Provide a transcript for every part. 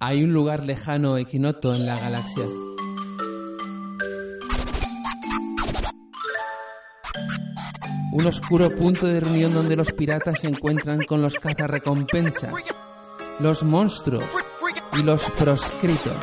Hay un lugar lejano equinoto en la galaxia. Un oscuro punto de reunión donde los piratas se encuentran con los cazarrecompensas, los monstruos y los proscritos.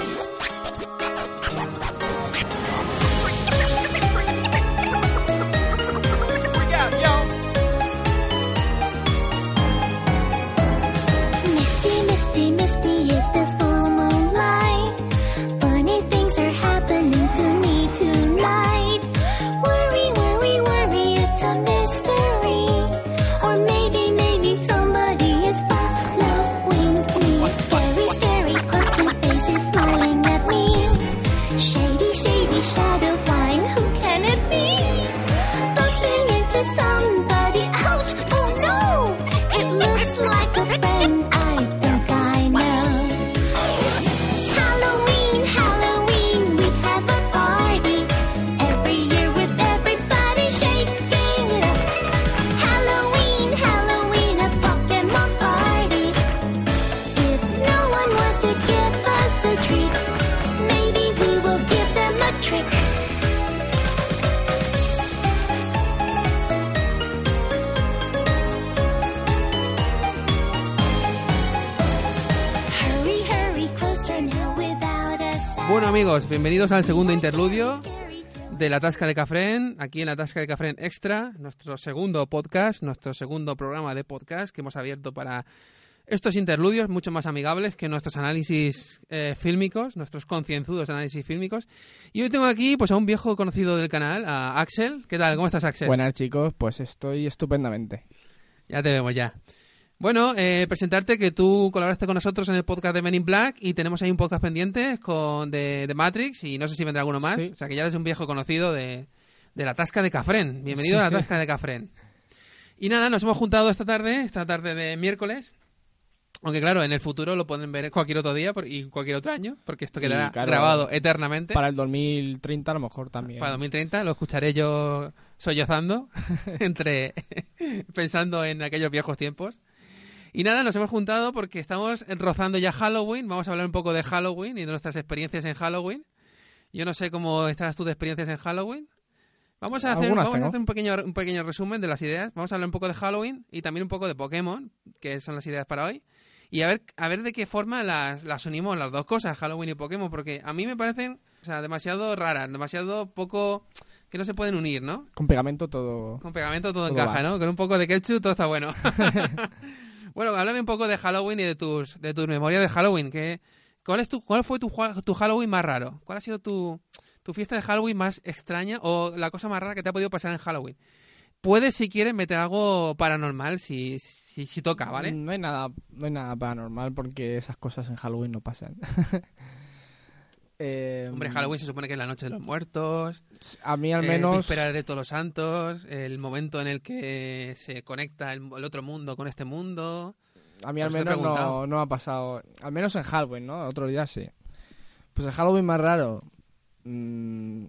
Bienvenidos al segundo interludio de la Tasca de Cafrén, aquí en la Tasca de Cafrén Extra, nuestro segundo podcast, nuestro segundo programa de podcast que hemos abierto para estos interludios mucho más amigables que nuestros análisis eh, fílmicos, nuestros concienzudos análisis fílmicos. Y hoy tengo aquí pues a un viejo conocido del canal, a Axel. ¿Qué tal? ¿Cómo estás, Axel? Buenas chicos, pues estoy estupendamente. Ya te vemos ya. Bueno, eh, presentarte que tú colaboraste con nosotros en el podcast de Men in Black y tenemos ahí un podcast pendiente con de, de Matrix y no sé si vendrá alguno más. Sí. O sea que ya eres un viejo conocido de, de la Tasca de Cafrén. Bienvenido Sí, a la sí. Tasca de Cafrén. Y nada, nos hemos juntado esta tarde, esta tarde de miércoles. Aunque claro, en el futuro lo pueden ver cualquier otro día y cualquier otro año, porque esto quedará claro, grabado eternamente. Para el 2030 a lo mejor también. Para 2030 lo escucharé yo sollozando, entre pensando en aquellos viejos tiempos. Y nada, nos hemos juntado porque estamos rozando ya Halloween. Vamos a hablar un poco de Halloween y de nuestras experiencias en Halloween. Yo no sé cómo estás tú de experiencias en Halloween. Vamos a hacer, Algunas vamos a tengo. hacer un, pequeño, un pequeño resumen de las ideas. Vamos a hablar un poco de Halloween y también un poco de Pokémon, que son las ideas para hoy. Y a ver, a ver de qué forma las, las unimos las dos cosas, Halloween y Pokémon, porque a mí me parecen o sea, demasiado raras, demasiado poco que no se pueden unir, ¿no? Con pegamento todo. Con pegamento todo, Todo encaja, va. ¿no? Con un poco de ketchup todo está bueno. bueno, háblame un poco de Halloween y de tus de tus memorias de Halloween. Que, ¿cuál, es tu, ¿Cuál fue tu, tu Halloween más raro? ¿Cuál ha sido tu, tu fiesta de Halloween más extraña o la cosa más rara que te ha podido pasar en Halloween? Puedes, si quieres, meter algo paranormal si, si, si toca, ¿vale? No hay nada, no hay nada paranormal porque esas cosas en Halloween no pasan. Eh, Hombre, Halloween se supone que es la noche de los muertos, A mí al eh, menos. víspera de todos los santos, el momento en el que se conecta el, el otro mundo con este mundo. A mí al menos no, no ha pasado. Al menos en Halloween, ¿no? Otros días sí. Pues el Halloween más raro. mm,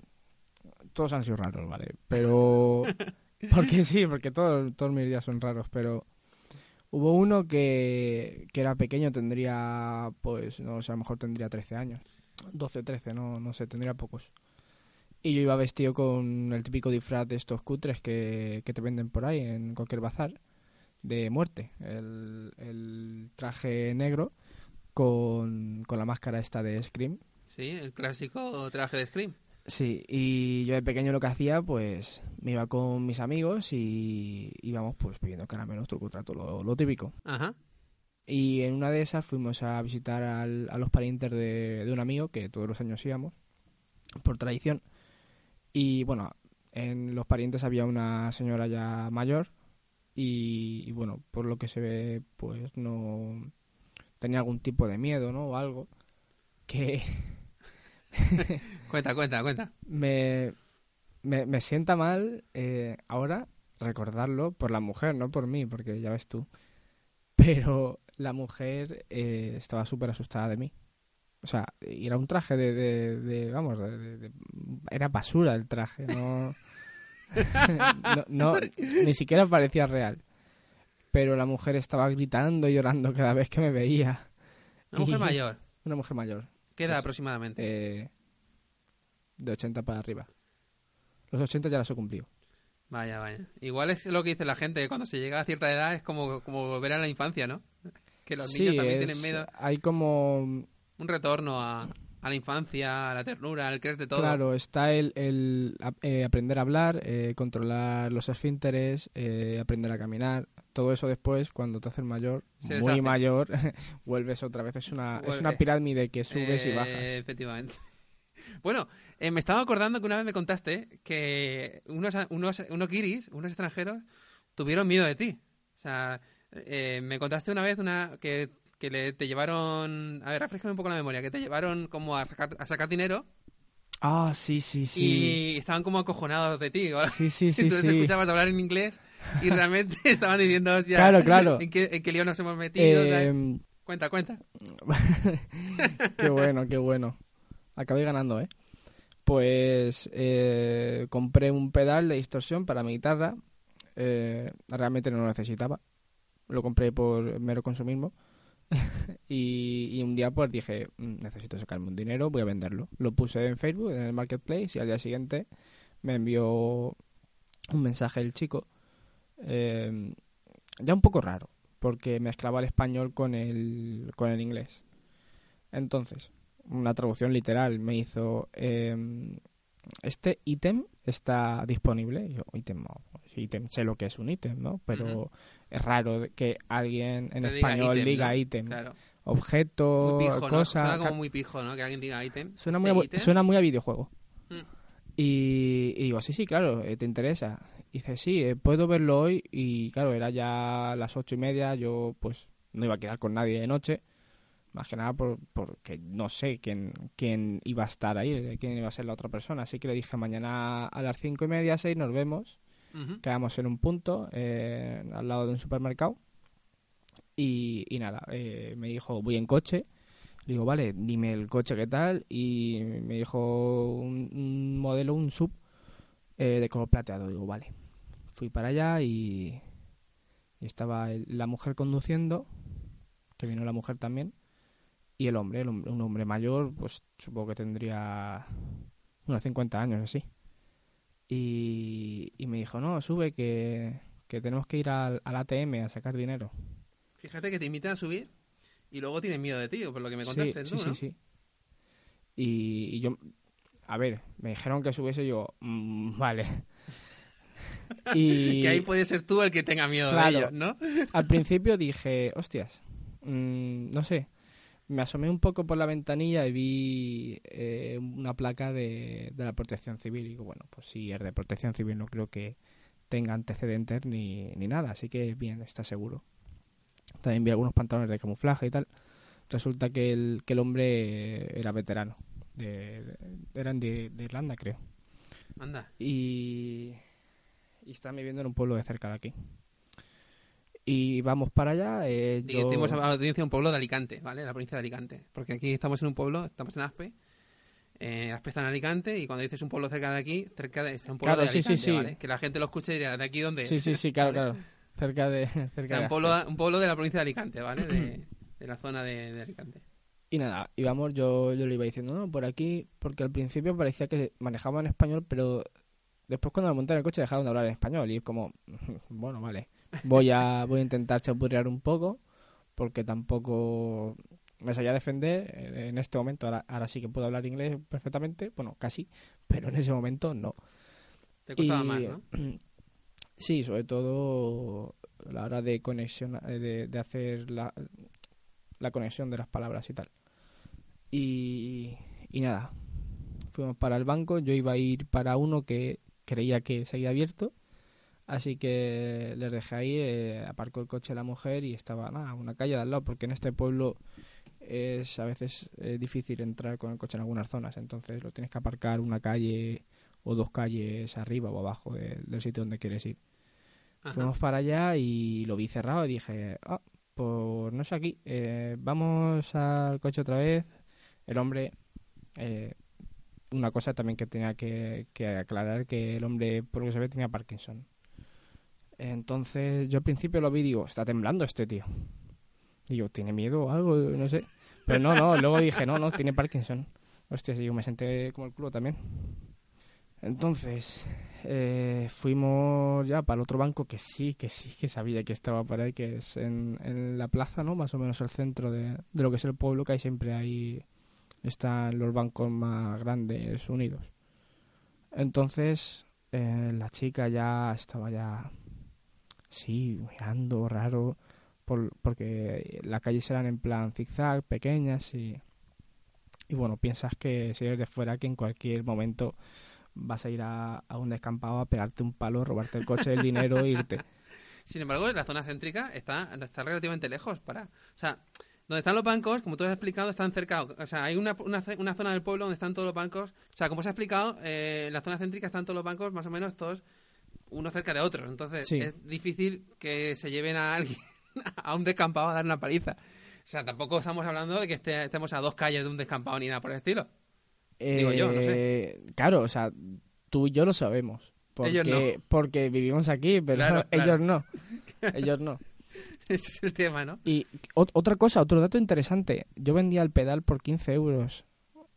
todos han sido raros, ¿vale? Pero. Porque sí, porque todos, todos mis días son raros, pero. Hubo uno que, que era pequeño, tendría, pues, no sé, a lo mejor tendría 13 años. 12, 13, no, no sé, tendría pocos. Y yo iba vestido con el típico disfraz de estos cutres que, que te venden por ahí en cualquier bazar de muerte. El, el traje negro con, con la máscara esta de Scream. Sí, el clásico traje de Scream. Sí, y yo de pequeño lo que hacía, pues me iba con mis amigos y íbamos pues pidiendo caramelos, truco, trato, lo, lo típico. Ajá. Y en una de esas fuimos a visitar al- a los parientes de, de un amigo que todos los años íbamos, por tradición. Y bueno, en los parientes había una señora ya mayor y, y bueno, por lo que se ve, pues no, tenía algún tipo de miedo, ¿no? O algo. Que Cuenta, cuenta, cuenta. me, me, me sienta mal eh, ahora recordarlo por la mujer, no por mí, porque ya ves tú. Pero la mujer eh, estaba súper asustada de mí. O sea, y era un traje de, de, de- vamos, de- era basura el traje, no, no, no- ni siquiera parecía real. Pero la mujer estaba gritando y llorando cada vez que me veía. Una mujer Y- mayor. Una mujer mayor, ¿Qué edad aproximadamente? eh, de 80 para arriba. Los 80 ya las he cumplido. Vaya, vaya. Igual es lo que dice la gente, que cuando se llega a cierta edad es como, como volver a la infancia, ¿no? Que los Sí, niños también es- tienen miedo. Hay como Un retorno a, a la infancia, a la ternura, al creerte todo. Claro, está el, el eh, aprender a hablar, eh, controlar los esfínteres, eh, aprender a caminar. Todo eso después, cuando te haces mayor, muy mayor, vuelves otra vez. Es una, es una pirámide que subes y Eh, bajas. Efectivamente. Bueno, eh, me estaba acordando que una vez me contaste que unos, unos, unos guiris, unos extranjeros, tuvieron miedo de ti. O sea, eh, me contaste una vez una que, que le, te llevaron... A ver, refrescame un poco la memoria. Que te llevaron como a sacar, a sacar dinero Ah, sí, sí, sí. y estaban como acojonados de ti. ¿vale? Sí, sí, sí, Entonces sí. escuchabas hablar en inglés y realmente estaban diciendo, hostia, Claro, claro. ¿en qué, en qué lío nos hemos metido? Eh, Cuenta, cuenta. qué bueno, qué bueno. Acabé ganando, ¿eh? Pues eh, compré un pedal de distorsión para mi guitarra. Eh, realmente no lo necesitaba. Lo compré por mero consumismo. y, un día pues dije, "Mm, necesito sacarme un dinero, voy a venderlo. Lo puse en Facebook, en el Marketplace, y al día siguiente me envió un mensaje el chico. eh, ya un poco raro, porque mezclaba el español con el, con el inglés. Entonces, una traducción literal me hizo eh, este ítem está disponible. Yo, ítem, no, sí, ítem, sé lo que es un ítem, ¿no? Pero. Es raro que alguien en Te español diga ítem, Claro. objeto, Muy pijo, ¿no? cosa. Suena como muy pijo, ¿no? Que alguien diga ítem. Suena, Este muy, a, ítem. suena muy a videojuego. Mm. Y, y digo, sí, sí, claro, eh, te interesa. Y dice, sí, eh, puedo verlo hoy. Y claro, era ya las ocho y media. Yo, pues, no iba a quedar con nadie de noche. Más que nada por, porque no sé quién, quién iba a estar ahí, eh, quién iba a ser la otra persona. Así que le dije, mañana a las cinco y media, seis, nos vemos. Quedamos en un punto, eh, al lado de un supermercado. Y, nada, eh, me dijo, voy en coche. Le digo, vale, dime el coche qué tal. Y me dijo un, modelo, un sub eh, de color plateado. Digo, vale. Fui para allá y, estaba la mujer conduciendo, que vino la mujer también. Y el hombre, el hombre- un hombre mayor, pues supongo que tendría unos 50 años así. Y, y me dijo, no, sube que, que tenemos que ir al, al ATM a sacar dinero. Fíjate que te invitan a subir y luego tienen miedo de ti, por lo que me Sí, contaste sí, tú, sí, ¿no? sí. Y, y yo, a ver, me dijeron que subiese y yo, mm, vale. y Que ahí puede ser tú el que tenga miedo Claro. de ellos, ¿no? al principio dije, hostias, mm, no sé. Me asomé un poco por la ventanilla y vi eh, una placa de, de la protección civil. Y digo, bueno, pues si es de protección civil no creo que tenga antecedentes ni, ni nada. Así que bien, está seguro. También vi algunos pantalones de camuflaje y tal. Resulta que el, que el hombre era veterano. De, de- eran de, de Irlanda, creo. Anda. Y, y están viviendo en un pueblo de cerca de aquí. Y vamos para allá. Eh, yo- decimos a la audiencia un pueblo de Alicante, ¿vale? La provincia de Alicante. Porque aquí estamos en un pueblo, estamos en Aspe. Eh, Aspe está en Alicante y cuando dices un pueblo cerca de aquí, cerca de, es un pueblo Claro, de sí, sí, Alicante, sí. ¿vale? Que la gente lo escuche y dirá, ¿de aquí dónde es? Sí, sí, sí, claro, ¿Vale? claro. Cerca de. O Cerca sea, de un pueblo, un pueblo de la provincia de Alicante, ¿vale? De, de la zona de, de Alicante. Y nada, íbamos, yo, yo le iba diciendo, no, por aquí, porque al principio parecía que manejaban en español, pero después cuando me monté en el coche dejaron de hablar en español y es como, bueno, vale, voy a, voy a intentar chapurrear un poco, porque tampoco me sabía defender en este momento, ahora, ahora sí que puedo hablar inglés perfectamente, bueno, casi, pero en ese momento no. Te costaba Y- más, ¿no? Sí, sobre todo a la hora de conexión, eh, de, de hacer la, la conexión de las palabras y tal. Y, y nada, fuimos para el banco, yo iba a ir para uno que creía que seguía abierto. Así que les dejé ahí, eh, aparcó el coche la mujer y estaba nada, una calle de al lado, porque en este pueblo es a veces eh, difícil entrar con el coche en algunas zonas, entonces lo tienes que aparcar una calle o dos calles arriba o abajo de- del sitio donde quieres ir. Ajá. Fuimos para allá y lo vi cerrado y dije, ah, pues no es aquí, eh, vamos al coche otra vez. El hombre, una cosa también que tenía que, que aclarar, que el hombre, por lo que se ve, tenía Parkinson. Entonces yo al principio lo vi y digo, está temblando este tío. Digo, ¿tiene miedo o algo? No sé. Pero no, no, luego dije, no, no, tiene Parkinson. Hostia, digo, me senté como el culo también. Entonces, eh, fuimos ya para el otro banco que sí, que sí, que sabía que estaba por ahí, que es en, en la plaza, ¿no? Más o menos el centro de, de lo que es el pueblo, que hay siempre ahí están los bancos más grandes unidos. Entonces, eh, la chica ya estaba ya, sí, mirando raro, por, porque las calles eran en plan zigzag, pequeñas y, y bueno, piensas que si eres de fuera que en cualquier momento vas a ir a, a un descampado a pegarte un palo, robarte el coche, el dinero e irte. Sin embargo, la zona céntrica está, está relativamente lejos para... O sea, donde están los bancos, como tú has explicado, están cerca. O sea, hay una, una, una zona del pueblo donde están todos los bancos. O sea, como os he explicado, eh, en la zona céntrica están todos los bancos más o menos todos uno cerca de otro. Entonces, Sí. es difícil que se lleven a alguien a un descampado a dar una paliza. O sea, tampoco estamos hablando de que esté- estemos a dos calles de un descampado ni nada por el estilo. Digo yo, no Eh, Claro, o sea, tú y yo lo sabemos. Porque, Ellos no. porque vivimos aquí, pero Claro, claro. ellos no. Ellos no. Ese es el tema, ¿no? Y ot- otra cosa, otro dato interesante. Yo vendía el pedal por 15 euros.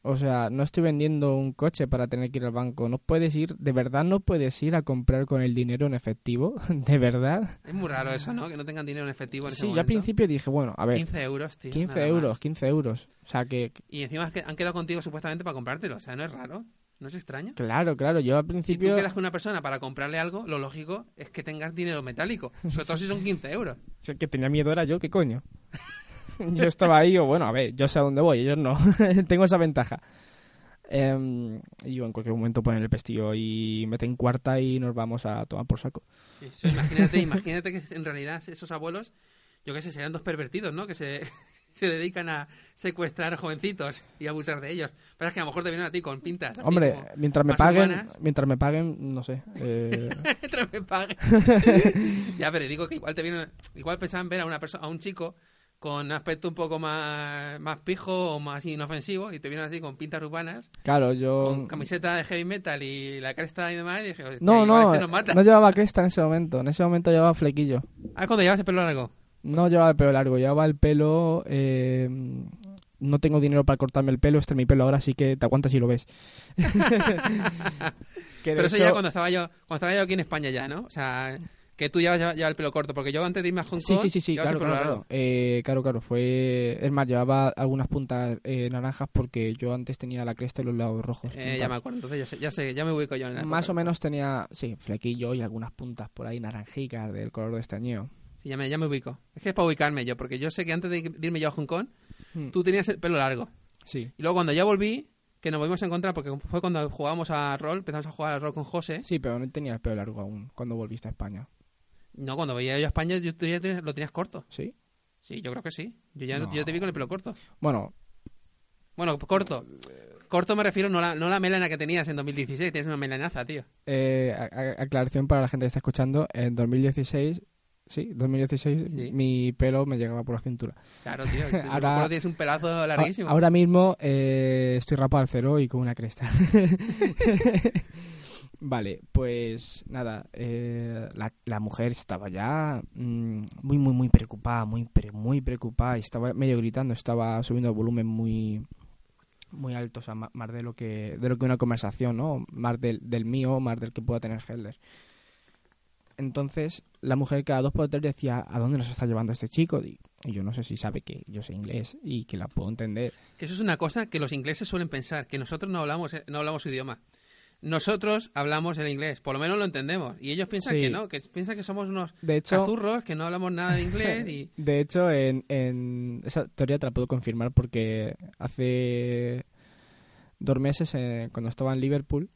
O sea, no estoy vendiendo un coche para tener que ir al banco. No puedes ir, de verdad no puedes ir a comprar con el dinero en efectivo. De verdad. Es muy raro eso, ¿no? Que no tengan dinero en efectivo en ese Sí, yo al principio dije, bueno, a ver, 15 euros, tío. 15 nada euros, más. 15 euros. O sea, que, Y encima es que han quedado contigo supuestamente para comprártelo. O sea, no es raro. ¿No es extraño? claro, claro, yo al Si tú principio... quedas con una persona para comprarle algo, lo lógico es que tengas dinero metálico. Sobre todo si son 15 euros. Si el que tenía miedo era yo, ¿qué coño? yo estaba ahí, o bueno, a ver, yo sé a dónde voy, ellos no. Tengo esa ventaja. Y yo en cualquier momento ponen el pestillo y meten cuarta y nos vamos a tomar por saco. Eso, imagínate, imagínate que en realidad esos abuelos, yo qué sé, serían dos pervertidos, ¿no? Que se, se dedican a secuestrar jovencitos y abusar de ellos. Pero es que a lo mejor te vienen a ti con pintas. así Hombre, como, mientras me paguen, humanas. mientras me paguen, no sé. eh, Mientras me paguen. ya, pero digo que igual te vienen, igual pensaban ver a una persona, a un chico con aspecto un poco más, más pijo o más inofensivo y te vienen así con pintas urbanas, claro, yo... con camiseta de heavy metal y la cresta y demás y dije, "Hostia, No, no, este nos mata. no llevaba cresta en ese momento. En ese momento llevaba flequillo. Ah, cuando llevas el pelo largo. No llevaba el pelo largo, llevaba el pelo... eh, no tengo dinero para cortarme el pelo, este es mi pelo ahora, así que te aguantas y lo ves. Pero eso hecho- ya cuando estaba yo cuando estaba yo aquí en España ya, ¿no? O sea, que tú llevas ya, ya el pelo corto, porque yo antes de irme a Hong Kong sí, sí, sí, claro, claro, claro. Eh, claro, claro, fue... Es más, llevaba algunas puntas eh, naranjas porque yo antes tenía la cresta y los lados rojos. Eh, ya me acuerdo, entonces ya sé, ya sé, ya me ubico yo en la Más época. o menos tenía, sí, flequillo y algunas puntas por ahí naranjicas del color de estañeo. Sí, ya me, ya me ubico. Es que es para ubicarme yo, porque yo sé que antes de irme yo a Hong Kong, Hmm. tú tenías el pelo largo. Sí. Y luego cuando ya volví, que nos volvimos a encontrar, porque fue cuando jugábamos a rol, empezamos a jugar al rol con José. Sí, pero no tenía el pelo largo aún cuando volviste a España. No, cuando veía yo a España, yo, tú ya tenías- lo tenías corto. ¿Sí? Sí, yo creo que sí. Yo ya No. yo te vi con el pelo corto. Bueno, Bueno, corto. Corto me refiero no la, no la melena que tenías en 2016, tienes una melenaza, tío. eh, a- a- aclaración para la gente que está escuchando. En 2016, sí, 2016, Sí. mi pelo me llegaba por la cintura. Claro, tío. Ahora- tienes un pelazo larguísimo. Ahora mismo eh, estoy rapado al cero y con una cresta. vale, pues nada, eh, la, la mujer estaba ya mm, muy, muy, muy preocupada, muy, pre- muy preocupada y estaba medio gritando, estaba subiendo el volumen muy muy alto, o más de lo que de lo que una conversación, ¿no? Más del, del mío, más del que pueda tener Helder. Entonces, la mujer cada dos por tres decía, ¿a dónde nos está llevando este chico? Y, y yo no sé si sabe que yo sé inglés y que la puedo entender. Que eso es una cosa que los ingleses suelen pensar, que nosotros no hablamos, eh, no hablamos su idioma. Nosotros hablamos el inglés, por lo menos lo entendemos. Y ellos piensan Sí. que no, que piensan que somos unos De hecho, cazurros, que no hablamos nada de inglés y... de hecho en, en esa teoría te la puedo confirmar porque hace dos meses, eh, cuando estaba en Liverpool,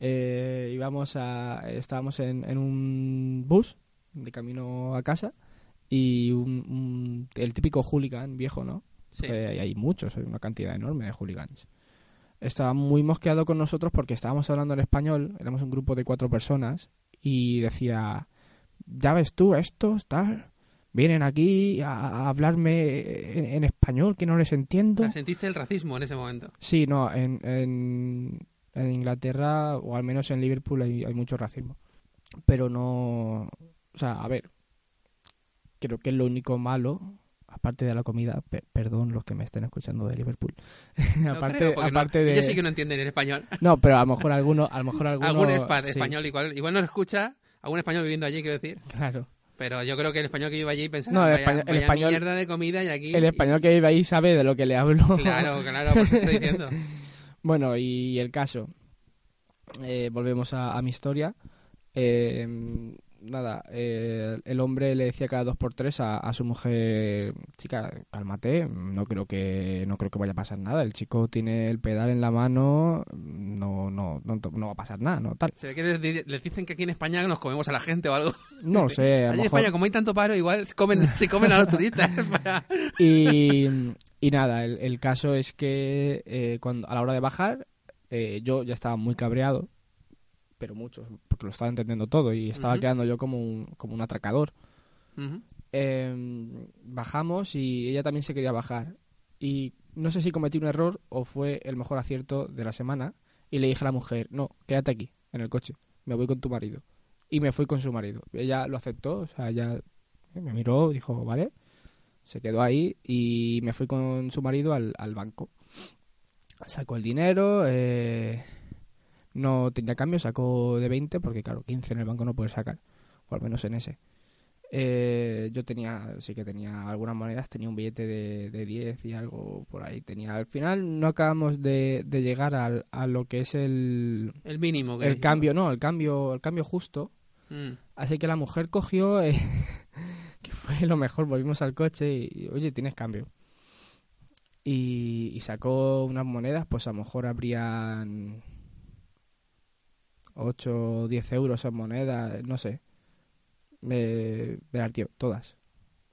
Eh, íbamos a, estábamos en, en un bus de camino a casa y un, un- el típico hooligan viejo, ¿no? Sí. Eh, hay muchos, hay una cantidad enorme de hooligans. Estaba muy mosqueado con nosotros porque estábamos hablando en español, éramos un grupo de cuatro personas y decía, ya ves tú, estos, tal, vienen aquí a, hablarme en, en español que no les entiendo. Sea, sentiste el racismo en ese momento. Sí, no, en, en, en Inglaterra, o al menos en Liverpool, hay, hay mucho racismo. Pero no. O sea, a ver. Creo que es lo único malo, aparte de la comida. pe- perdón los que me estén escuchando de Liverpool. Aparte creo, no- de. Ellos sí que no entienden el español. No, pero a lo mejor alguno. A lo mejor alguno Algún espa- sí, español igual, igual no lo escucha, algún español viviendo allí, quiero decir. Claro. Pero yo creo que el español que vive allí pensará, No, el vaya, español- mierda de comida y aquí... El español que vive ahí sabe de lo que le hablo. Claro, claro, por eso estoy diciendo. Bueno, y el caso. Eh, volvemos a, a mi historia. Eh, nada, eh, el hombre le decía cada dos por tres a, a su mujer, chica, cálmate, no creo que no creo que vaya a pasar nada. El chico tiene el pedal en la mano, no no no, no va a pasar nada, no tal. Se les, di- les dicen que aquí en España nos comemos a la gente o algo. No lo sé, a Allí en mejor. España, como hay tanto paro, igual se comen, se comen a los turistas. para- Y, y nada, el, el caso es que eh, cuando a la hora de bajar, eh, yo ya estaba muy cabreado, pero mucho, porque lo estaba entendiendo todo y estaba quedando yo como un, como un atracador. Eh, bajamos y ella también se quería bajar. Y no sé si cometí un error o fue el mejor acierto de la semana. Y le dije a la mujer, no, quédate aquí, en el coche, me voy con tu marido. Y me fui con su marido. Ella lo aceptó, o sea, ella me miró, dijo, vale. Se quedó ahí y me fui con su marido al, al banco. Sacó el dinero, eh, no tenía cambio, sacó de 20, porque claro, 15 en el banco no puedes sacar, o al menos en ese. Eh, yo tenía, sí que tenía algunas monedas, tenía un billete de, de 10 y algo por ahí tenía. Al final no acabamos de, de llegar al- a lo que es el, El mínimo. que el cambio, no, el cambio, el cambio justo. Mm. Así que la mujer cogió, eh, que fue lo mejor, volvimos al coche y, y, oye, tienes cambio. Y, y sacó unas monedas, pues a lo mejor habrían 8 o 10 euros en monedas, no sé. Me, dio, todas.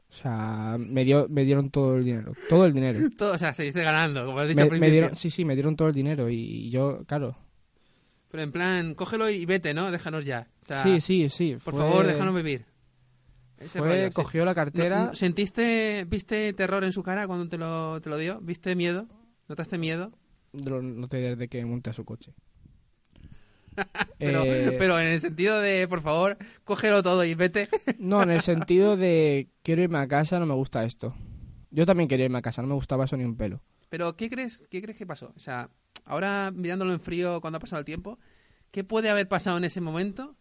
O sea, me, dio, me dieron todo el dinero, todo el dinero. Todo, o sea, seguiste ganando, como has dicho Me, al me principio. dieron, sí, sí, me dieron todo el dinero y, y yo, claro. Pero en plan, cógelo y vete, ¿no? Déjanos ya. O sea, sí, sí, sí. Por fue- favor, déjanos vivir. Ese Fue, rollo, sí. cogió la No- cartera. no- ¿Sentiste, viste terror en su cara cuando te lo, te lo dio? ¿Viste miedo? ¿Notaste miedo? Lo noté desde que monté a su coche. Pero, Eh, pero en el sentido de, por favor, cógelo todo y vete. No, en el sentido de quiero irme a casa, no me gusta esto. Yo también quería irme a casa, no me gustaba eso ni un pelo. Pero, ¿qué crees, ¿qué crees que pasó? O sea, ahora mirándolo en frío cuando ha pasado el tiempo, ¿qué puede haber pasado en ese momento?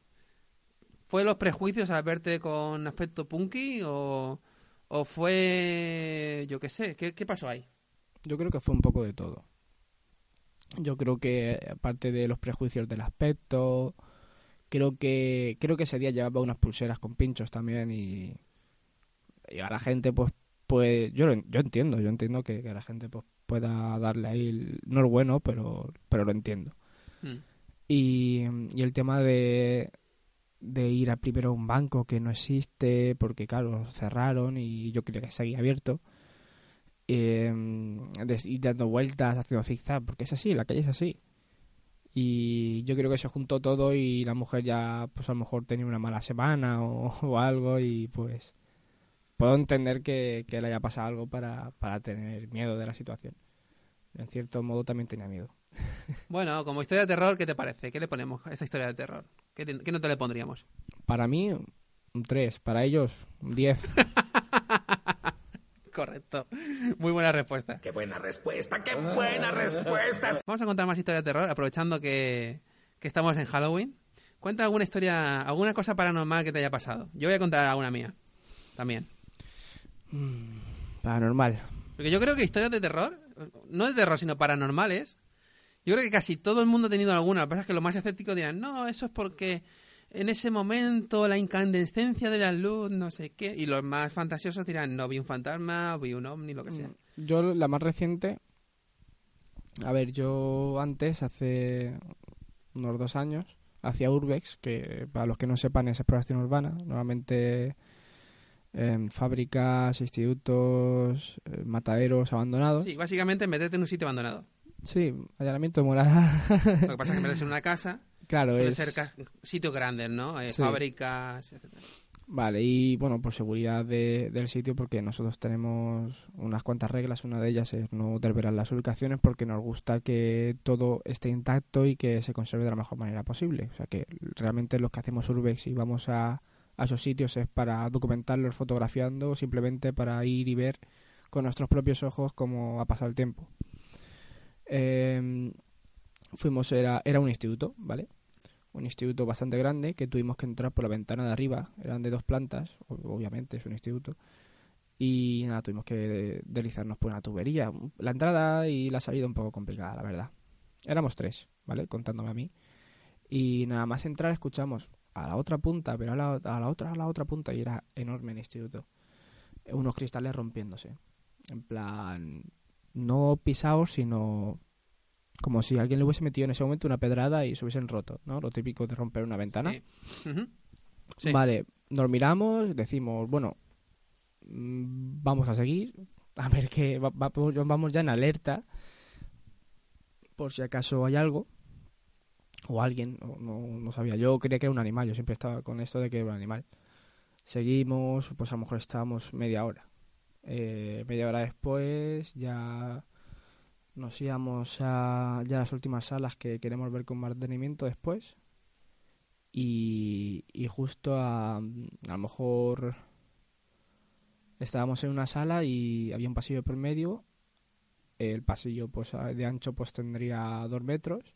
¿Fue los prejuicios al verte con aspecto punky o, o fue, yo qué sé, ¿qué, qué pasó ahí? Yo creo que fue un poco de todo. Yo creo que aparte de los prejuicios del aspecto, creo que creo que ese día llevaba unas pulseras con pinchos también y, y a la gente pues pues yo yo entiendo, yo entiendo que, que a la gente pues pueda darle ahí el- no es bueno, pero pero lo entiendo. Mm. Y, y el tema de, de ir a primero a un banco que no existe, porque claro, cerraron y yo quería que seguía abierto. Eh, de ir dando vueltas, haciendo zigzag, porque es así, la calle es así. Y yo creo que se juntó todo y la mujer ya, pues a lo mejor tenía una mala semana o, o algo y pues puedo entender que, que le haya pasado algo para, para tener miedo de la situación. En cierto modo también tenía miedo. Bueno, como historia de terror, ¿qué te parece? ¿Qué le ponemos a esta historia de terror? ¿Qué, te- qué nota le pondríamos? Para mí, un 3. Para ellos, un 10. Correcto. Muy buena respuesta. ¡Qué buena respuesta! ¡Qué buena respuesta! Vamos a contar más historias de terror, aprovechando que, que estamos en Halloween. Cuenta alguna historia, alguna cosa paranormal que te haya pasado. Yo voy a contar alguna mía. También. Paranormal. Porque yo creo que historias de terror, no de terror, sino paranormales, yo creo que casi todo el mundo ha tenido alguna. Lo que pasa es que los más escépticos dirán, no, eso es porque en ese momento la incandescencia de la luz, no sé qué. Y los más fantasiosos dirán, no, vi un fantasma, vi un ovni, lo que sea. Yo, la más reciente. A ver, yo antes, hace unos dos años, hacia Urbex, que para los que no sepan es exploración urbana, normalmente en fábricas, institutos, eh, mataderos abandonados. Sí, básicamente meterte en un sitio abandonado. Sí, allanamiento de morada. Lo que pasa es que meterse en una casa claro, suele es... ser sitios grandes, ¿no? Eh, Sí. Fábricas, etcétera. Vale, y bueno, por seguridad de- del sitio, porque nosotros tenemos unas cuantas reglas. Una de ellas es no desvelar las ubicaciones porque nos gusta que todo esté intacto y que se conserve de la mejor manera posible. O sea que realmente lo que hacemos Urbex y vamos a, a esos sitios es para documentarlos fotografiando, o simplemente para ir y ver con nuestros propios ojos cómo ha pasado el tiempo. Em, fuimos, era, era un instituto, ¿vale? Un instituto bastante grande que tuvimos que entrar por la ventana de arriba. Eran de dos plantas, ob- obviamente es un instituto. Y nada, tuvimos que de- deslizarnos por una tubería. La entrada y la salida un poco complicada, la verdad. Éramos tres, ¿vale? Contándome a mí. Y nada más entrar escuchamos a la otra punta, pero a la, a la otra, a la otra punta, y era enorme el instituto. Unos cristales rompiéndose. En plan, no pisados, sino como si alguien le hubiese metido en ese momento una pedrada y se hubiesen roto, ¿no? Lo típico de romper una ventana. Sí. Vale, nos miramos, decimos, bueno, mm, vamos a seguir, a ver qué, va- va- vamos ya en alerta, por si acaso hay algo, o alguien, o no, no sabía, yo creía que era un animal, yo siempre estaba con esto de que era un animal. Seguimos, pues a lo mejor estábamos media hora. Eh, media hora después ya nos íbamos a ya a las últimas salas que queremos ver con más detenimiento después. Y, y justo a, a lo mejor estábamos en una sala y había un pasillo por medio. El pasillo pues de ancho pues tendría dos metros.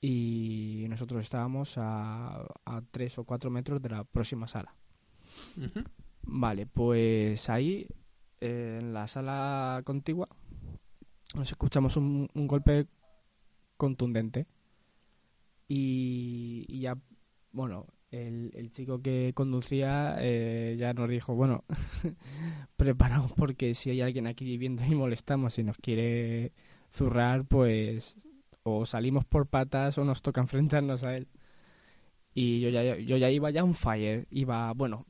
Y nosotros estábamos a, a tres o cuatro metros de la próxima sala. Vale, pues ahí, en la sala contigua, nos escuchamos un, un golpe contundente. Y, y ya, bueno, el, el chico que conducía eh, ya nos dijo, bueno, preparaos porque si hay alguien aquí viviendo y molestamos y nos quiere zurrar, pues o salimos por patas o nos toca enfrentarnos a él. Y yo ya, yo ya iba ya on fire, iba, bueno,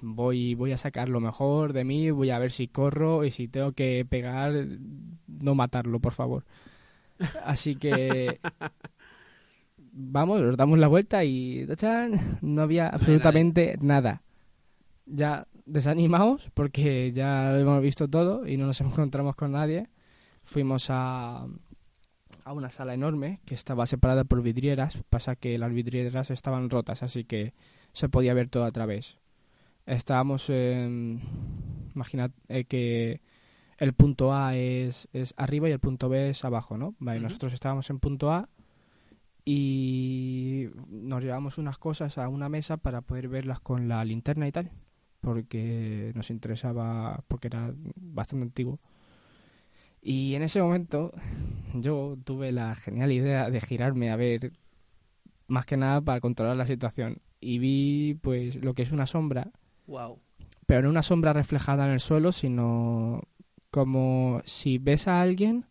voy, voy a sacar lo mejor de mí, voy a ver si corro y si tengo que pegar, no matarlo, por favor. Así que vamos, nos damos la vuelta y ¡tachán! no había absolutamente nada. Ya desanimados porque ya lo hemos visto todo y no nos encontramos con nadie. Fuimos a, a una sala enorme que estaba separada por vidrieras. Pasa que las vidrieras estaban rotas, así que se podía ver todo a través. Estábamos en... Imaginad eh, que el punto A es, es arriba y el punto B es abajo, ¿no? Vale, nosotros estábamos en punto A y nos llevamos unas cosas a una mesa para poder verlas con la linterna y tal, porque nos interesaba, porque era bastante antiguo. Y en ese momento yo tuve la genial idea de girarme a ver, más que nada para controlar la situación. Y vi pues lo que es una sombra, Wow. pero no una sombra reflejada en el suelo, sino como si ves a alguien,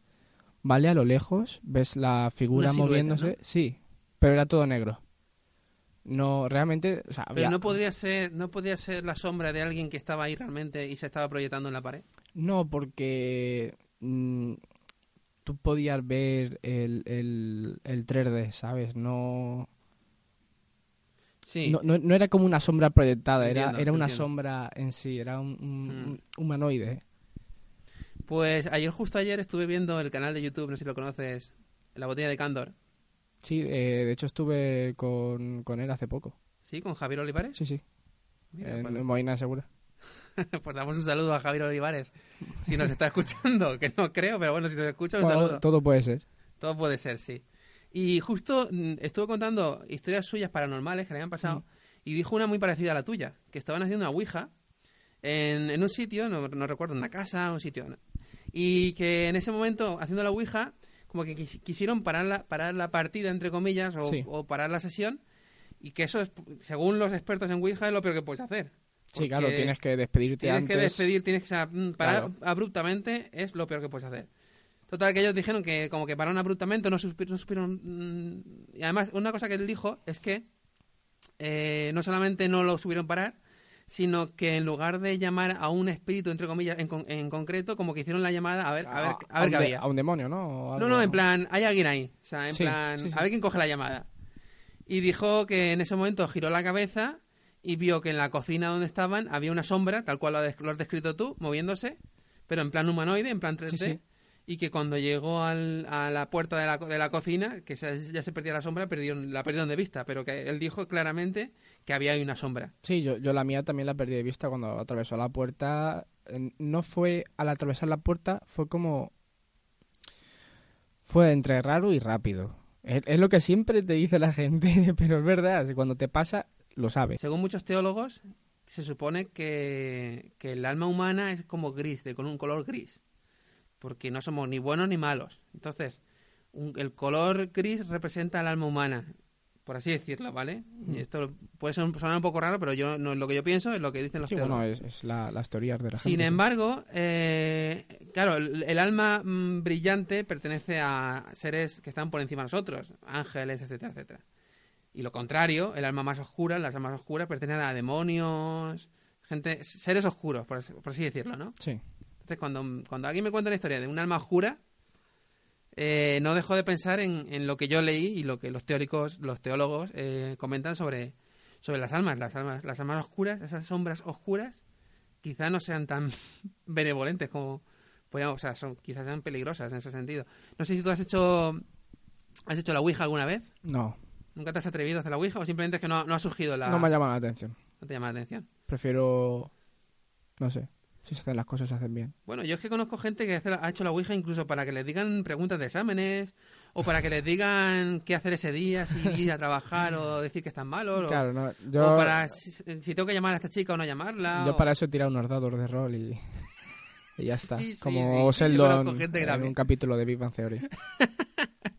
¿vale? A lo lejos, ves la figura silueta, moviéndose, ¿no? sí, pero era todo negro. No, realmente, o sea, Pero no podría ser, no podría ser la sombra de alguien que estaba ahí realmente y se estaba proyectando en la pared. No, porque mm, tú podías ver el, el, el 3D, ¿sabes? No, Sí. no, no, no era como una sombra proyectada, era, Entiendo, era una entiendo. sombra en sí, era un, un- Mm. un humanoide. Pues ayer, justo ayer, estuve viendo el canal de YouTube, no sé si lo conoces, La Botella de Candor. Sí, eh, de hecho estuve con, con él hace poco. ¿Sí? Con Javier Olivares. Sí, sí, Mira, en, pues, en Moina Segura. pues damos un saludo a Javier Olivares. Si nos está escuchando, que no creo, pero bueno, si nos escucha, un Bueno, saludo. todo puede ser. Todo puede ser, sí. Y justo mm, estuvo contando historias suyas paranormales que le habían pasado y dijo una muy parecida a la tuya, que estaban haciendo una ouija en, en un sitio, no, no recuerdo, una casa, un sitio, ¿no? y que en ese momento, haciendo la ouija, como que quis- quisieron parar la, parar la partida, entre comillas, o, Sí. o parar la sesión, y que eso, es, según los expertos en ouija, es lo peor que puedes hacer. Sí, claro, tienes que despedirte Tienes antes. que despedir, tienes que mm, parar Claro. abruptamente, es lo peor que puedes hacer. Total, que ellos dijeron que como que pararon abruptamente, no, supi- no supieron... mm, y además, una cosa que él dijo es que eh, no solamente no lo supieron parar, sino que en lugar de llamar a un espíritu, entre comillas, en, con- en concreto, como que hicieron la llamada a ver, a ver, a ver qué había. a un demonio, ¿no? No, no, en plan, hay alguien ahí. O sea, en Sí, plan, sí, sí. a ver quién coge la llamada. Y dijo que en ese momento giró la cabeza y vio que en la cocina donde estaban había una sombra, tal cual lo, has- descrito tú, moviéndose, pero en plan humanoide, en plan 3D. Sí, sí. Y que cuando llegó al- a la puerta de la, de la cocina, que se- ya se perdía la sombra, perdieron, la perdieron de vista. Pero que él dijo claramente que había ahí una sombra. Sí, yo, yo la mía también la perdí de vista cuando atravesó la puerta. No fue al atravesar la puerta, fue como... Fue entre raro y rápido. Es, es lo que siempre te dice la gente, pero es verdad, cuando te pasa, lo sabes. Según muchos teólogos, se supone que, que el alma humana es como gris, de, con un color gris. Porque no somos ni buenos ni malos. Entonces, un- el color gris representa al alma humana, por así decirlo, ¿vale? Mm. Y esto puede son- sonar un poco raro, pero yo no es lo que yo pienso, es lo que dicen los Sí, teólogos. bueno, es, es la- las teorías de la Sin gente. sí. embargo, eh, claro, el, el alma mm, brillante pertenece a seres que están por encima de nosotros, ángeles, etcétera, etcétera. Y lo contrario, el alma más oscura, las almas oscuras pertenecen a demonios, gente, seres oscuros, por así, por así decirlo, ¿no? Sí. Entonces, cuando, cuando alguien me cuenta la historia de un alma oscura, eh, no dejo de pensar en, en lo que yo leí y lo que los teóricos, los teólogos eh, comentan sobre, sobre las almas, las almas, las almas oscuras, esas sombras oscuras, quizá no sean tan benevolentes como podríamos- o sea, son, quizás sean peligrosas en ese sentido. No sé si tú has hecho has hecho la Ouija alguna vez, No, nunca te has atrevido a hacer la Ouija o simplemente es que no, no ha surgido la no me llama la atención. no te llama la atención. Prefiero... No sé, si se hacen las cosas, se hacen bien. Bueno, yo es que conozco gente que hace ha hecho la Ouija incluso para que les digan preguntas de exámenes o para que les digan qué hacer ese día, si ir a trabajar o decir que están malos. o- Claro, no, O, yo, para si, si tengo que llamar a esta chica o no llamarla. yo o- para eso he tirado unos dados de rol y, y ya está. Sí, Como sí, Sheldon en un capítulo de Big Bang Theory.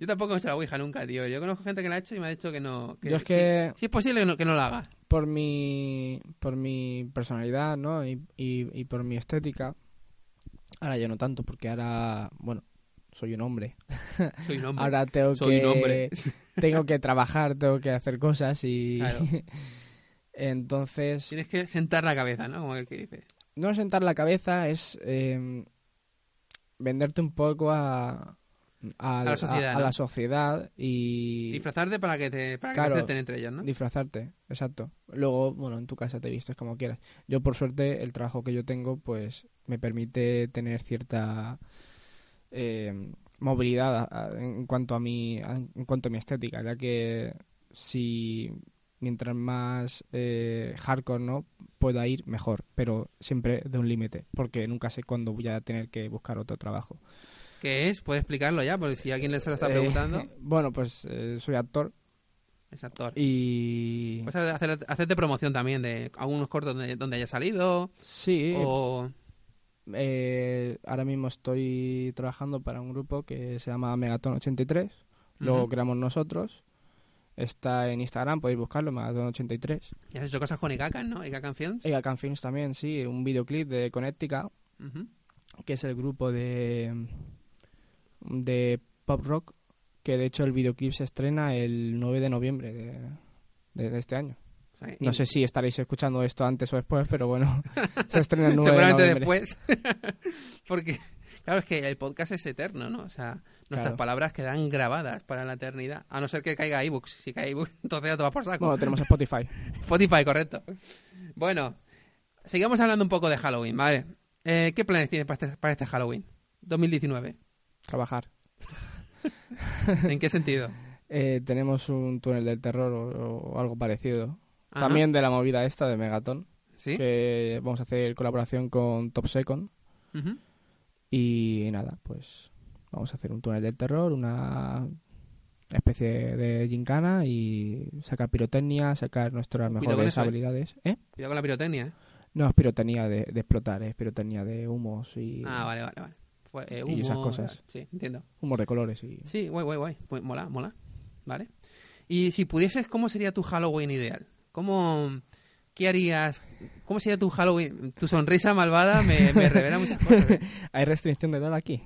Yo tampoco he hecho la Ouija nunca, tío. Yo conozco gente que la ha hecho y me ha dicho que no. Que Yo es si- que- Si, es posible que no, que no la haga. por mi por mi personalidad no y, y, y por mi estética ahora ya no tanto porque ahora bueno soy un hombre Soy un hombre. ahora tengo Soy que un hombre. tengo que trabajar tengo que hacer cosas y Claro. entonces Tienes que sentar la cabeza, ¿no? Como el que dice. no sentar la cabeza es eh, venderte un poco a a, la sociedad, a- a ¿no? la sociedad y Disfrazarte para que te, para que te acepten entre ellos, ¿no? disfrazarte, exacto. Luego, bueno, en tu casa te vistes como quieras. Yo, por suerte, el trabajo que yo tengo, pues, me permite tener cierta eh, movilidad en cuanto a mi, en cuanto a mi estética, ya que si mientras más eh, hardcore no pueda ir mejor, pero siempre de un límite, porque nunca sé cuándo voy a tener que buscar otro trabajo. ¿Qué es? ¿Puedes explicarlo ya? Porque si alguien se lo está Eh, preguntando, bueno, pues eh, soy actor es actor. y Puedes hacer, hacerte promoción también de algunos cortos donde, donde haya salido. sí, O. Eh, ahora mismo estoy trabajando para un grupo que se llama Megaton 83. Lo Ujú. creamos nosotros. Está en Instagram, podéis buscarlo, Megaton 83. Y has hecho cosas con Ikakan, ¿no? Ikakan Films. Egacan Films también, sí, un videoclip de Connecticut, Ujú. que es el grupo de, de pop rock, que de hecho el videoclip se estrena el 9 de noviembre de, de- de este año. O sea, No y- sé si estaréis escuchando esto antes o después, pero bueno, se estrena el 9 Seguramente de noviembre. después. Porque, claro, es que el podcast es eterno, ¿no? O sea, nuestras Claro. palabras quedan grabadas para la eternidad. A no ser que caiga ebooks. Si cae ebooks, entonces ya te vas por saco. Bueno, tenemos Spotify. Spotify, correcto. Bueno, sigamos hablando un poco de Halloween, ¿vale? Eh, ¿Qué planes tienes para este, para este Halloween? 2019. Trabajar. ¿En qué sentido? Eh, tenemos un túnel del terror o, o algo parecido. Ajá. También de la movida esta de Megaton. ¿Sí? Que vamos a hacer colaboración con Top Second. Y nada, pues vamos a hacer un túnel del terror, una especie de gincana y sacar pirotecnia, sacar nuestras mejores eso, ¿eh? habilidades. ¿Eh? Cuidado con la pirotecnia, ¿eh? No es pirotecnia de, de explotar, es pirotecnia de humos y Ah, vale, vale, vale. Fue, eh, Y esas cosas. Sí, entiendo. humos de colores. y Sí, guay, guay, guay. Pues mola, mola. Vale. Y si pudieses, ¿cómo sería tu Halloween ideal? ¿Cómo, ¿Qué harías? ¿Cómo sería tu Halloween? Tu sonrisa malvada me, me revela muchas cosas. ¿eh? ¿Hay restricción de edad aquí?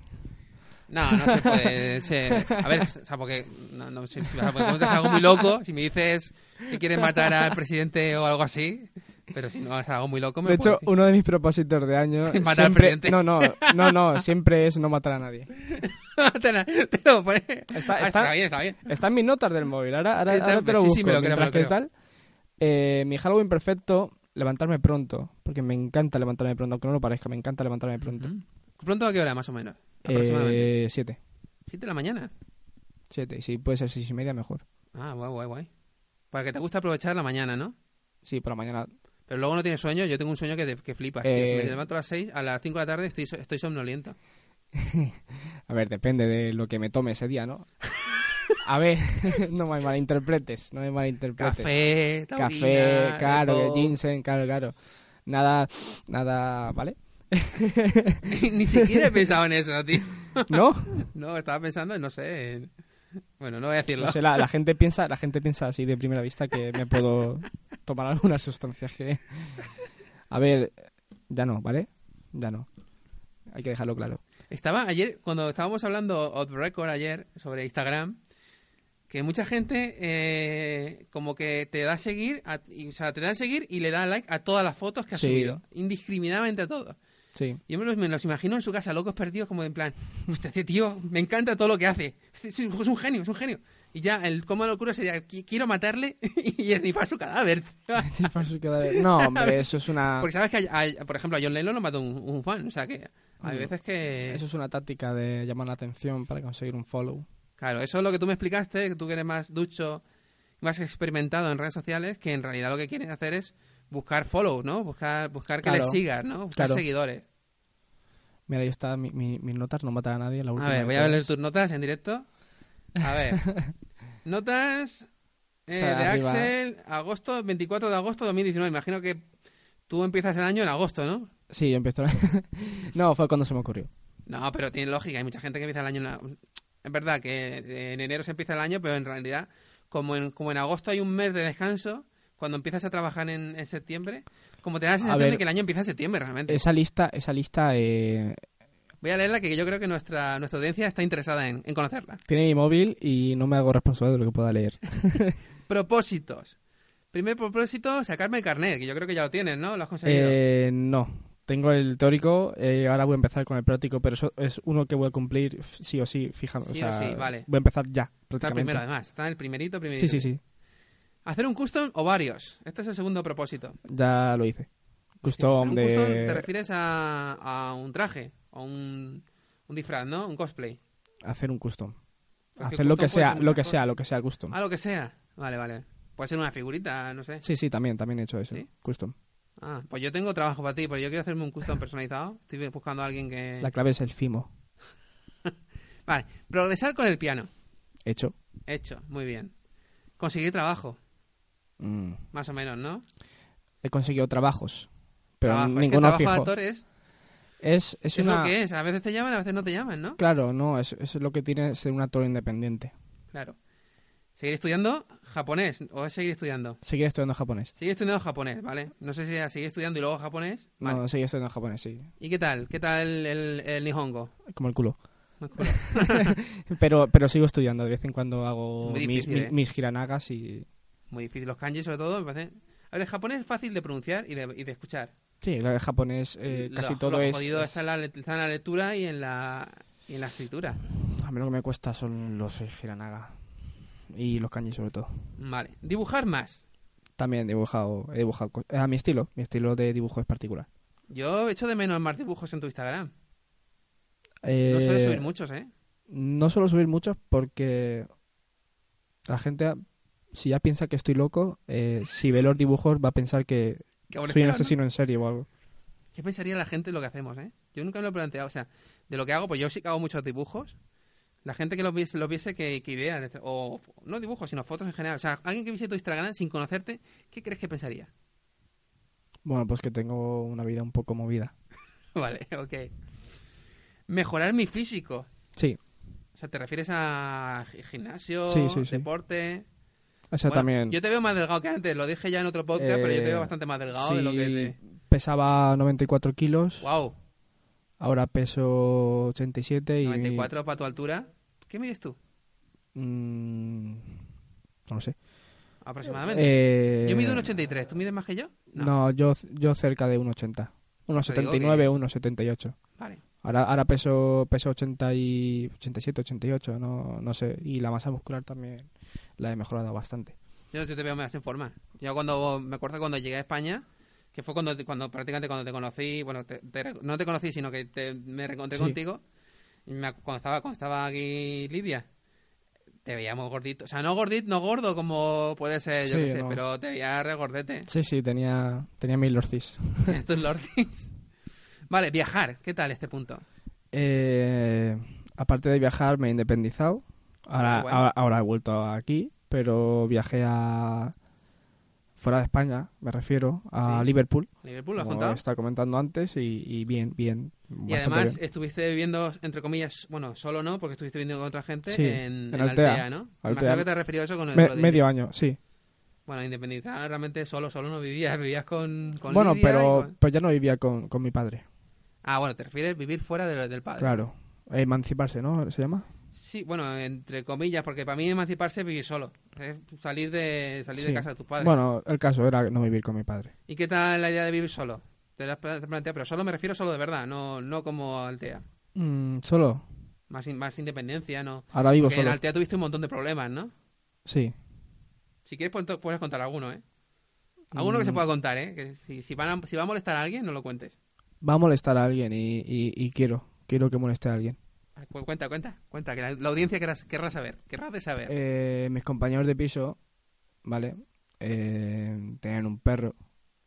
No, no se puede. se- A ver, o sea, porque. No, no, si, si me preguntas algo muy loco, si me dices que quieres matar al presidente o algo así, pero si no es algo muy loco, me De hecho, uno de mis propósitos de año Matar al siempre... presidente. No, no, no, no, siempre es no matar a nadie. te, lo pone- Está- Ah, está- bien, está bien. Está en mis notas del móvil, ahora, ahora, Está- ahora te lo sí, busco. sí, me lo creo, me Mientras lo que creo. tal, eh, mi Halloween perfecto, levantarme pronto, porque me encanta levantarme pronto, aunque no lo parezca, me encanta levantarme pronto. ¿Pronto a qué hora, más o menos? Aproximadamente. Eh, siete, ¿Siete de la mañana? siete, y si puede ser seis y media, mejor. Ah, guay, guay, guay. Para que te gusta aprovechar la mañana, ¿no? Sí, por la mañana. Pero luego no tienes sueño. Yo tengo un sueño que, te- que flipas. tío. Eh. Si me levanto a las 6, a las 5 de la tarde estoy, estoy somnoliento. A ver, depende de lo que me tome ese día, ¿no? A ver, no me malinterpretes, no me malinterpretes. Café, taurina, Café, claro, ginseng, claro, claro. Nada, nada, ¿vale? Ni siquiera he pensado en eso, tío. ¿No? No, estaba pensando en, no sé... en- Bueno, no voy a decirlo. No sé, la, la gente piensa, la gente piensa así de primera vista que me puedo tomar algunas sustancias que... A ver, ya no, ¿vale? Ya no. Hay que dejarlo claro. Estaba ayer, cuando estábamos hablando off record ayer sobre Instagram, que mucha gente eh, como que te da a seguir, a- y, o sea, te da a seguir y le da like a todas las fotos que has Sí. subido, indiscriminadamente a todo. Sí. Yo me los, me los imagino en su casa, locos perdidos, como en plan, este tío, me encanta todo lo que hace. Es un genio, es un genio. Y ya, el cómo locura sería, "Qui- quiero matarle y esnifar su cadáver. No, hombre, eso es una... Porque sabes que, hay- hay- por ejemplo, a John Lennon lo mató un, un fan, o sea que hay veces que... Eso es una táctica de llamar la atención para conseguir un follow. Claro, eso es lo que tú me explicaste, que tú que eres más ducho, más experimentado en redes sociales, que en realidad lo que quieren hacer es buscar follow, ¿no? Buscar, buscar que Claro. les sigas, ¿no? Buscar Claro. seguidores. Mira, ahí está mi, mi- mis notas, no matar a nadie. La A última ver, de voy a leer tus notas en directo. A ver. Notas eh, O sea, de arriba. Axel, agosto, 24 de agosto de 2019. Imagino que tú empiezas el año en agosto, ¿no? Sí, yo empiezo... no, fue cuando se me ocurrió. No, pero tiene lógica. Hay mucha gente que empieza el año en la- Es verdad que en enero se empieza el año, pero en realidad, como en, como en agosto hay un mes de descanso, cuando empiezas a trabajar en, en septiembre, como te da la sensación de que el año empieza en septiembre realmente. Esa lista, esa lista eh, Voy a leerla que yo creo que nuestra, nuestra audiencia está interesada en, en conocerla. tiene mi móvil y no me hago responsable de lo que pueda leer. Propósitos. Primer propósito, sacarme el carnet, que yo creo que ya lo tienes, ¿no? Lo has conseguido. Eh, no. Tengo el teórico, eh, ahora voy a empezar con el práctico, pero eso es uno que voy a cumplir sí o sí, fijando. Sí o o sea, sí, vale. Voy a empezar ya, está el primero, además. Está en el primerito, primerito. Sí, sí, sí. Hacer un custom o varios. Este es el segundo propósito. Ya lo hice. Custom un de... custom te refieres a, a un traje, a un, un disfraz, ¿no? Un cosplay. Hacer un custom. Porque Hacer lo custom que sea, lo que sea, lo que sea custom. Ah, lo que sea. Vale, vale. Puede ser una figurita, no sé. Sí, sí, también, también he hecho eso. ¿Sí? Custom. Ah, pues yo tengo trabajo para ti, pero yo quiero hacerme un custom personalizado. Estoy buscando a alguien que... La clave es el FIMO. Vale, progresar con el piano. Hecho. Hecho, muy bien. Conseguir trabajo, Mm. más o menos, ¿no? He conseguido trabajos, pero Trabajo. Es que ninguno trabajo de fijo. actor es, Es, es es una... lo que es. A veces te llaman, a veces no te llaman, ¿no? Claro, no, es, es lo que tiene ser un actor independiente. Claro. ¿Seguir estudiando japonés o es seguir estudiando? Seguir estudiando japonés. Sigue estudiando japonés, ¿vale? No sé si era seguir estudiando y luego japonés. Vale. No, seguir estudiando japonés, sí. ¿Y qué tal? ¿Qué tal el, el, el nihongo? Como el culo. Pero, pero sigo estudiando. De vez en cuando hago mis, difícil, mis, ¿eh? mis hiranagas y... Muy difícil. Los kanji, sobre todo, me parece... A ver, el japonés es fácil de pronunciar y de, y de escuchar. Sí, el japonés eh, casi lo, todo lo es... jodido es- está, en la, está en la lectura y en la, y en la escritura. A mí lo que me cuesta son los hiranaga. Y los kanji sobre todo. Vale. Dibujar más. También he dibujado, he dibujado a mi estilo. Mi estilo de dibujo es particular. Yo echo de menos más dibujos en tu Instagram. No Eh, suele subir muchos, ¿eh? No suelo subir muchos porque la gente, si ya piensa que estoy loco, eh, si ve los dibujos va a pensar que soy un asesino en serie o algo. ¿Qué pensaría la gente de lo que hacemos, eh? Yo nunca me lo he planteado. O sea, de lo que hago, pues yo sí que hago muchos dibujos. La gente que los viese, los viese que, que idea, o no dibujos, sino fotos en general. O sea, alguien que viese tu Instagram sin conocerte, ¿qué crees que pensaría? Bueno, pues que tengo una vida un poco movida. vale, ok. Mejorar mi físico. Sí, O sea, ¿te refieres a gi- gimnasio, Sí, sí, sí. deporte? Esa Bueno, también. Yo te veo más delgado que antes, lo dije ya en otro podcast, pero yo te Eh, veo bastante más delgado de sí, lo que te... pesaba 94 kilos. ¡Wow! Ahora peso 87 y... 94 para tu altura. ¿Qué mides tú? Mm, no lo sé. Aproximadamente. Eh, Yo mido un 83. ¿Tú mides más que yo? No, yo, yo cerca de 1,80. 1,79, 1,78. Vale. Ahora, ahora peso, peso 80 y 87, 88, no, no sé. Y la masa muscular también la he mejorado bastante. Yo, yo te veo más en forma. Yo cuando me acuerdo cuando llegué a España, que fue cuando, cuando prácticamente cuando te conocí, bueno, te- te- no te conocí, sino que te- me reencontré Sí. contigo. Me cuando estaba cuando estaba aquí Lidia, te veíamos gordito. O sea, no gordito, no gordo como puede ser, yo Sí, qué sé, no. pero te veía regordete. Sí, sí, tenía, tenía mil lorcis. Estos lordis. Vale, viajar. ¿Qué tal este punto? Eh, aparte de viajar, me he independizado. Ahora, Ah, bueno. ahora, ahora he vuelto aquí, pero viajé a... Fuera de España, me refiero, a Sí. Liverpool. Liverpool, ¿lo has contado? estaba comentando antes, y, y bien, bien. Y además bien. estuviste viviendo, entre comillas, bueno, solo no, porque estuviste viviendo con otra gente Sí, en, en en Altea. Altea, ¿no? Altea. Imagino que te has referido a eso con el Me- medio año, sí. Bueno, independizada realmente solo, solo no vivías, vivías con, con Bueno, Lidia pero con- pues ya no vivía con, con mi padre. Ah, bueno, te refieres vivir fuera de- del padre. Claro. Emanciparse, ¿no? ¿Se llama? Sí, bueno, entre comillas, porque para mí emanciparse es vivir solo. Es salir de salir de casa de tus padres. Bueno, el caso era no vivir con mi padre. ¿Y qué tal la idea de vivir solo? Te la has pla- planteado, pero solo me refiero solo de verdad, no, no como Altea. Mm, solo. Más, in- más independencia, ¿no? Ahora vivo Porque en solo. Altea tuviste un montón de problemas, ¿no? Sí. Si quieres, puedes puedes contar alguno, ¿eh? Alguno que se Mm. pueda contar, ¿eh? Que si, si, van a, si va a molestar a alguien, no lo cuentes. Va a molestar a alguien y, y- y quiero. Quiero que moleste a alguien. Cu- Cuenta, cuenta, cuenta, que la, audiencia querrá, saber, querrá de saber. Eh, mis compañeros de piso, ¿vale? Eh, tenían un perro.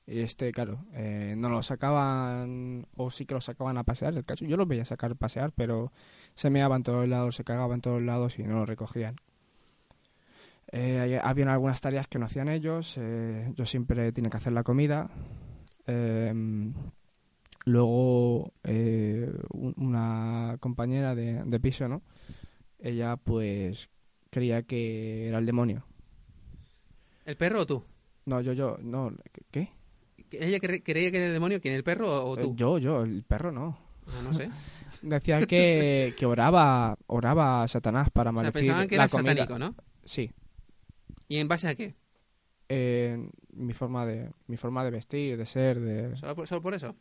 Y este, claro, eh, no lo sacaban, o sí que lo sacaban a pasear. El caso, yo lo veía sacar a pasear, pero se meaba en todos lados, se cagaba en todos lados y no lo recogían. Habían algunas tareas que no hacían ellos. yo siempre tenía que hacer la comida. Luego, eh, un- una compañera de, de piso, ¿no? Ella, pues, creía que era el demonio. ¿El perro o tú? No, yo, yo, no, ¿qué? ¿Ella cre- creía que era el demonio? ¿Quién, el perro o, o Eh, tú? Yo, yo, el perro no. Ah, no sé. Decía que, que oraba, oraba a Satanás para O sea, maldecir pensaban que la era comida. satánico, ¿no? Sí. ¿Y en base a qué? Eh, mi forma de mi forma de vestir, de ser, de ¿Solo por, solo por eso?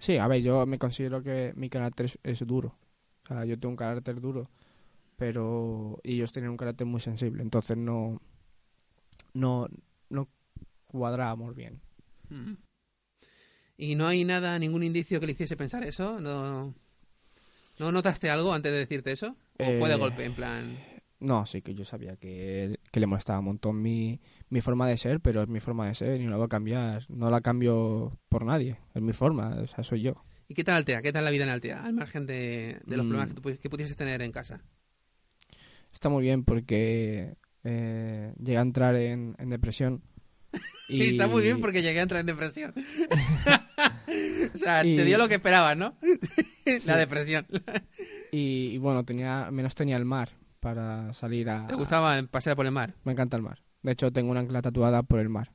Sí, a ver, yo me considero que mi carácter es, es duro. O sea, yo tengo un carácter duro, pero y ellos tienen un carácter muy sensible, entonces no no no cuadrábamos bien. Mm. ¿Y no hay nada, ningún indicio que le hiciese pensar eso? ¿No, ¿no notaste algo antes de decirte eso? ¿O fue de Eh, golpe, en plan...? No, sí que yo sabía que, que le molestaba un montón mi, mi forma de ser, pero es mi forma de ser y no la voy a cambiar. No la cambio por nadie. Es mi forma, o sea, soy yo. ¿Y qué tal Altea? ¿Qué tal la vida en Altea? Al margen de, de los Mm. problemas que, tú que pudieses tener en casa. Está muy bien porque eh, llegué a entrar en, en depresión. Y Está muy bien porque llegué a entrar en depresión. o sea, te dio lo que esperabas, ¿no? la depresión. Y, y bueno, tenía, menos tenía el mar para salir a... ¿Te gustaba pasear por el mar? Me encanta el mar. De hecho, tengo una ancla tatuada por el mar.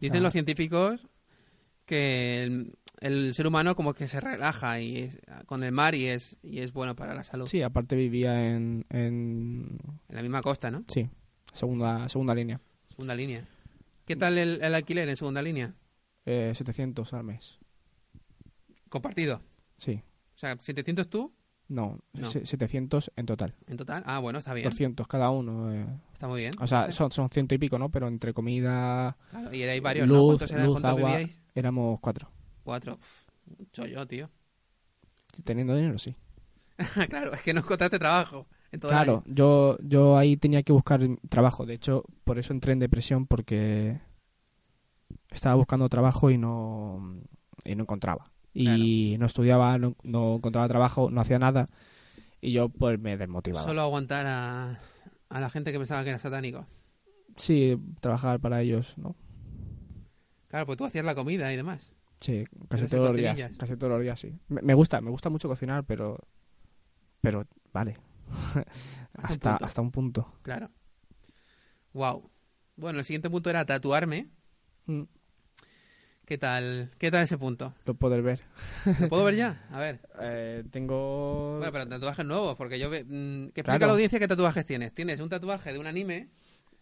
Dicen Ah. los científicos que el, el ser humano como que se relaja y es- con el mar y es, y es bueno para la salud. Sí, aparte vivía en... en En la misma costa, ¿no? sí, segunda, segunda línea. Segunda línea. ¿Qué tal el, el alquiler en segunda línea? Eh, 700 al mes. Compartido. Sí. O sea, 700 tú No, No. se- 700 en total. en total. Ah, bueno, está bien. 200 cada uno. eh. Está muy bien. O sea, son, son ciento y pico, ¿no? Pero entre comida, Claro, y hay varios, ¿no? luz, ¿Cuántos eran? luz, ¿Cuántos agua, vivíais? éramos cuatro. Cuatro. Un chollo, tío. Teniendo dinero, sí. claro, es que no encontraste trabajo en todo el Claro, año. yo, yo ahí tenía que buscar trabajo. De hecho, por eso entré en depresión porque estaba buscando trabajo y no, y no encontraba. Y no estudiaba, no, no encontraba trabajo, no hacía nada. Y yo pues me desmotivaba. Solo aguantar a, a la gente que pensaba que era satánico. Sí, trabajar para ellos, ¿no? Claro, pues tú hacías la comida y demás. Sí, casi todos los días. Casi todos los días, sí. Me, me gusta, me gusta mucho cocinar, pero... Pero, vale. hasta, punto. hasta un punto. Claro. Wow. Bueno, el siguiente punto era tatuarme. Mm. ¿Qué tal, ¿Qué tal ese punto? Lo poder ver. ¿Lo puedo ver ya? A ver. Eh, tengo... Bueno, pero tatuajes nuevos, porque yo... ve- mm, que explica Claro. a la audiencia qué tatuajes tienes. Tienes un tatuaje de un anime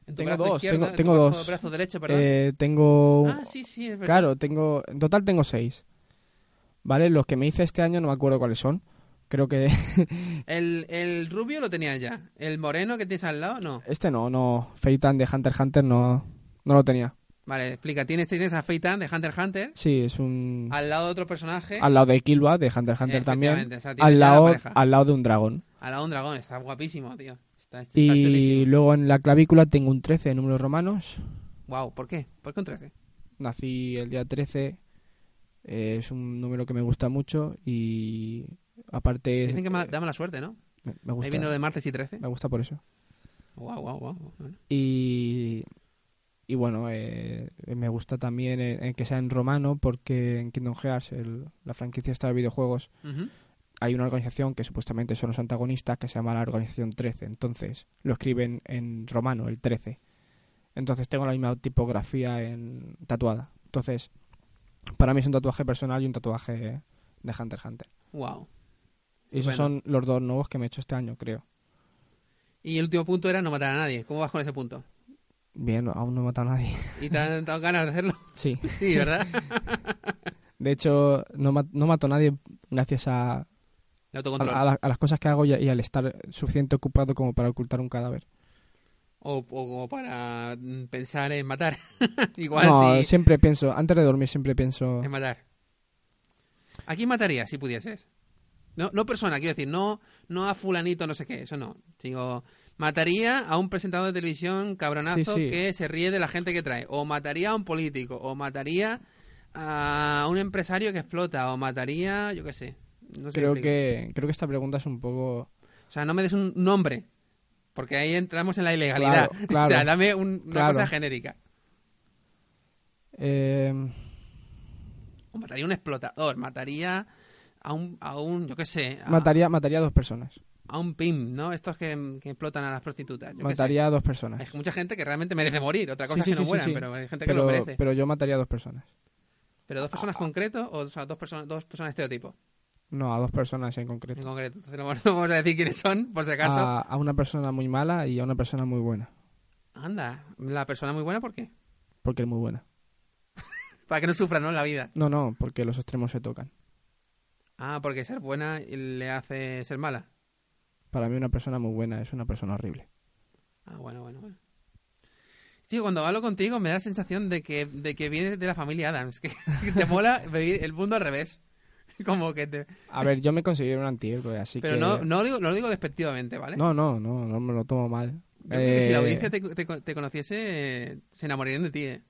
en tu Tengo brazo dos, tengo- brazo- dos. brazo derecho, perdón. Eh, tengo... ah, sí, sí, es verdad. Claro, tengo... En total tengo seis. ¿Vale? Los que me hice este año no me acuerdo cuáles son. Creo que... El, el rubio lo tenías ya. El moreno que tienes al lado, no. este no, no. Feitan de Hunter x Hunter no, no lo tenía. Vale, explica. Tienes, tienes a Feitan de Hunter x Hunter Sí, es un... al lado de otro personaje. Al lado de Killua de Hunter x Hunter también. O sea, Al la lado, al lado de un dragón. Al lado de un dragón. Está guapísimo, tío. Está, está Y chulísimo. luego en la clavícula tengo un 13 de números romanos. Wow, ¿por qué? ¿Por qué un 13? Nací el día 13. eh, es un número que me gusta mucho y aparte Dicen que eh, da mala suerte, ¿no? me, me Ahí gusta, viene lo de martes y 13. me gusta por eso. Wow, wow, wow. Bueno. Y, y bueno, eh, me gusta también eh, que sea en romano porque en Kingdom Hearts, el- la franquicia esta de videojuegos, hay una organización que supuestamente son los antagonistas que se llama la Organización 13. Entonces lo escriben en romano, el 13. Entonces tengo la misma tipografía en tatuada. Entonces, para mí es un tatuaje personal y un tatuaje de Hunter x Hunter. Wow. Y esos Bueno. son los dos nuevos que me he hecho este año, creo. Y el último punto era no matar a nadie. ¿Cómo vas con ese punto? Bien, aún no he matado a nadie. ¿Y te han dado ganas de hacerlo? Sí. Sí, ¿verdad? De hecho, no, no mato a nadie gracias a, a, autocontrol. a la- a las cosas que hago y, y al estar suficiente ocupado como para ocultar un cadáver. O, o como para pensar en matar. Igual no, si siempre pienso, antes de dormir siempre pienso... en matar. ¿A quién matarías si pudieses? No, no persona, quiero decir, no, no a fulanito, no sé qué, eso no. Digo, mataría a un presentador de televisión cabronazo Sí, sí. que se ríe de la gente que trae. O mataría a un político, o mataría a un empresario que explota, o mataría, yo qué sé. No sé creo que creo que esta pregunta es un poco... O sea, no me des un nombre, porque ahí entramos en la ilegalidad. Claro, claro. o sea, dame un- una Claro. cosa genérica. eh, O mataría a un explotador, mataría a un, a un yo qué sé, a, mataría, mataría a dos personas. A un PIM, ¿no? Estos que, que explotan a las prostitutas. Yo. Mataría a dos personas. Hay mucha gente que realmente merece morir. Otra cosa Sí, es que no sí, mueran, sí. pero hay gente que lo Pero, merece. Pero, pero yo mataría a dos personas. dos personas concretos o, o sea, dos personas dos personas estereotipo No, a dos personas en en concreto. concreto. Entonces no vamos- no vamos a decir quiénes son, por si acaso. A, a una persona muy mala y a una persona muy buena. Anda, la persona muy buena, ¿por qué? Porque es muy buena. Para que no sufra, ¿no? La vida. No, no, porque los extremos se tocan. Ah, porque ser buena le hace ser mala. Para mí una persona muy buena es una persona horrible. Ah, bueno, bueno, bueno. Tío, cuando hablo contigo me da la sensación de que, de que vienes de la familia Adams, que, que te mola vivir el mundo al revés. Como que te... A ver, yo me considero un antihéroe, así Pero que... no, no, lo digo, no lo digo despectivamente, ¿vale? no, no, no, no me lo tomo mal. Yo creo que si la Eh, audiencia te, te, te conociese, eh, se enamorarían de ti, ¿eh?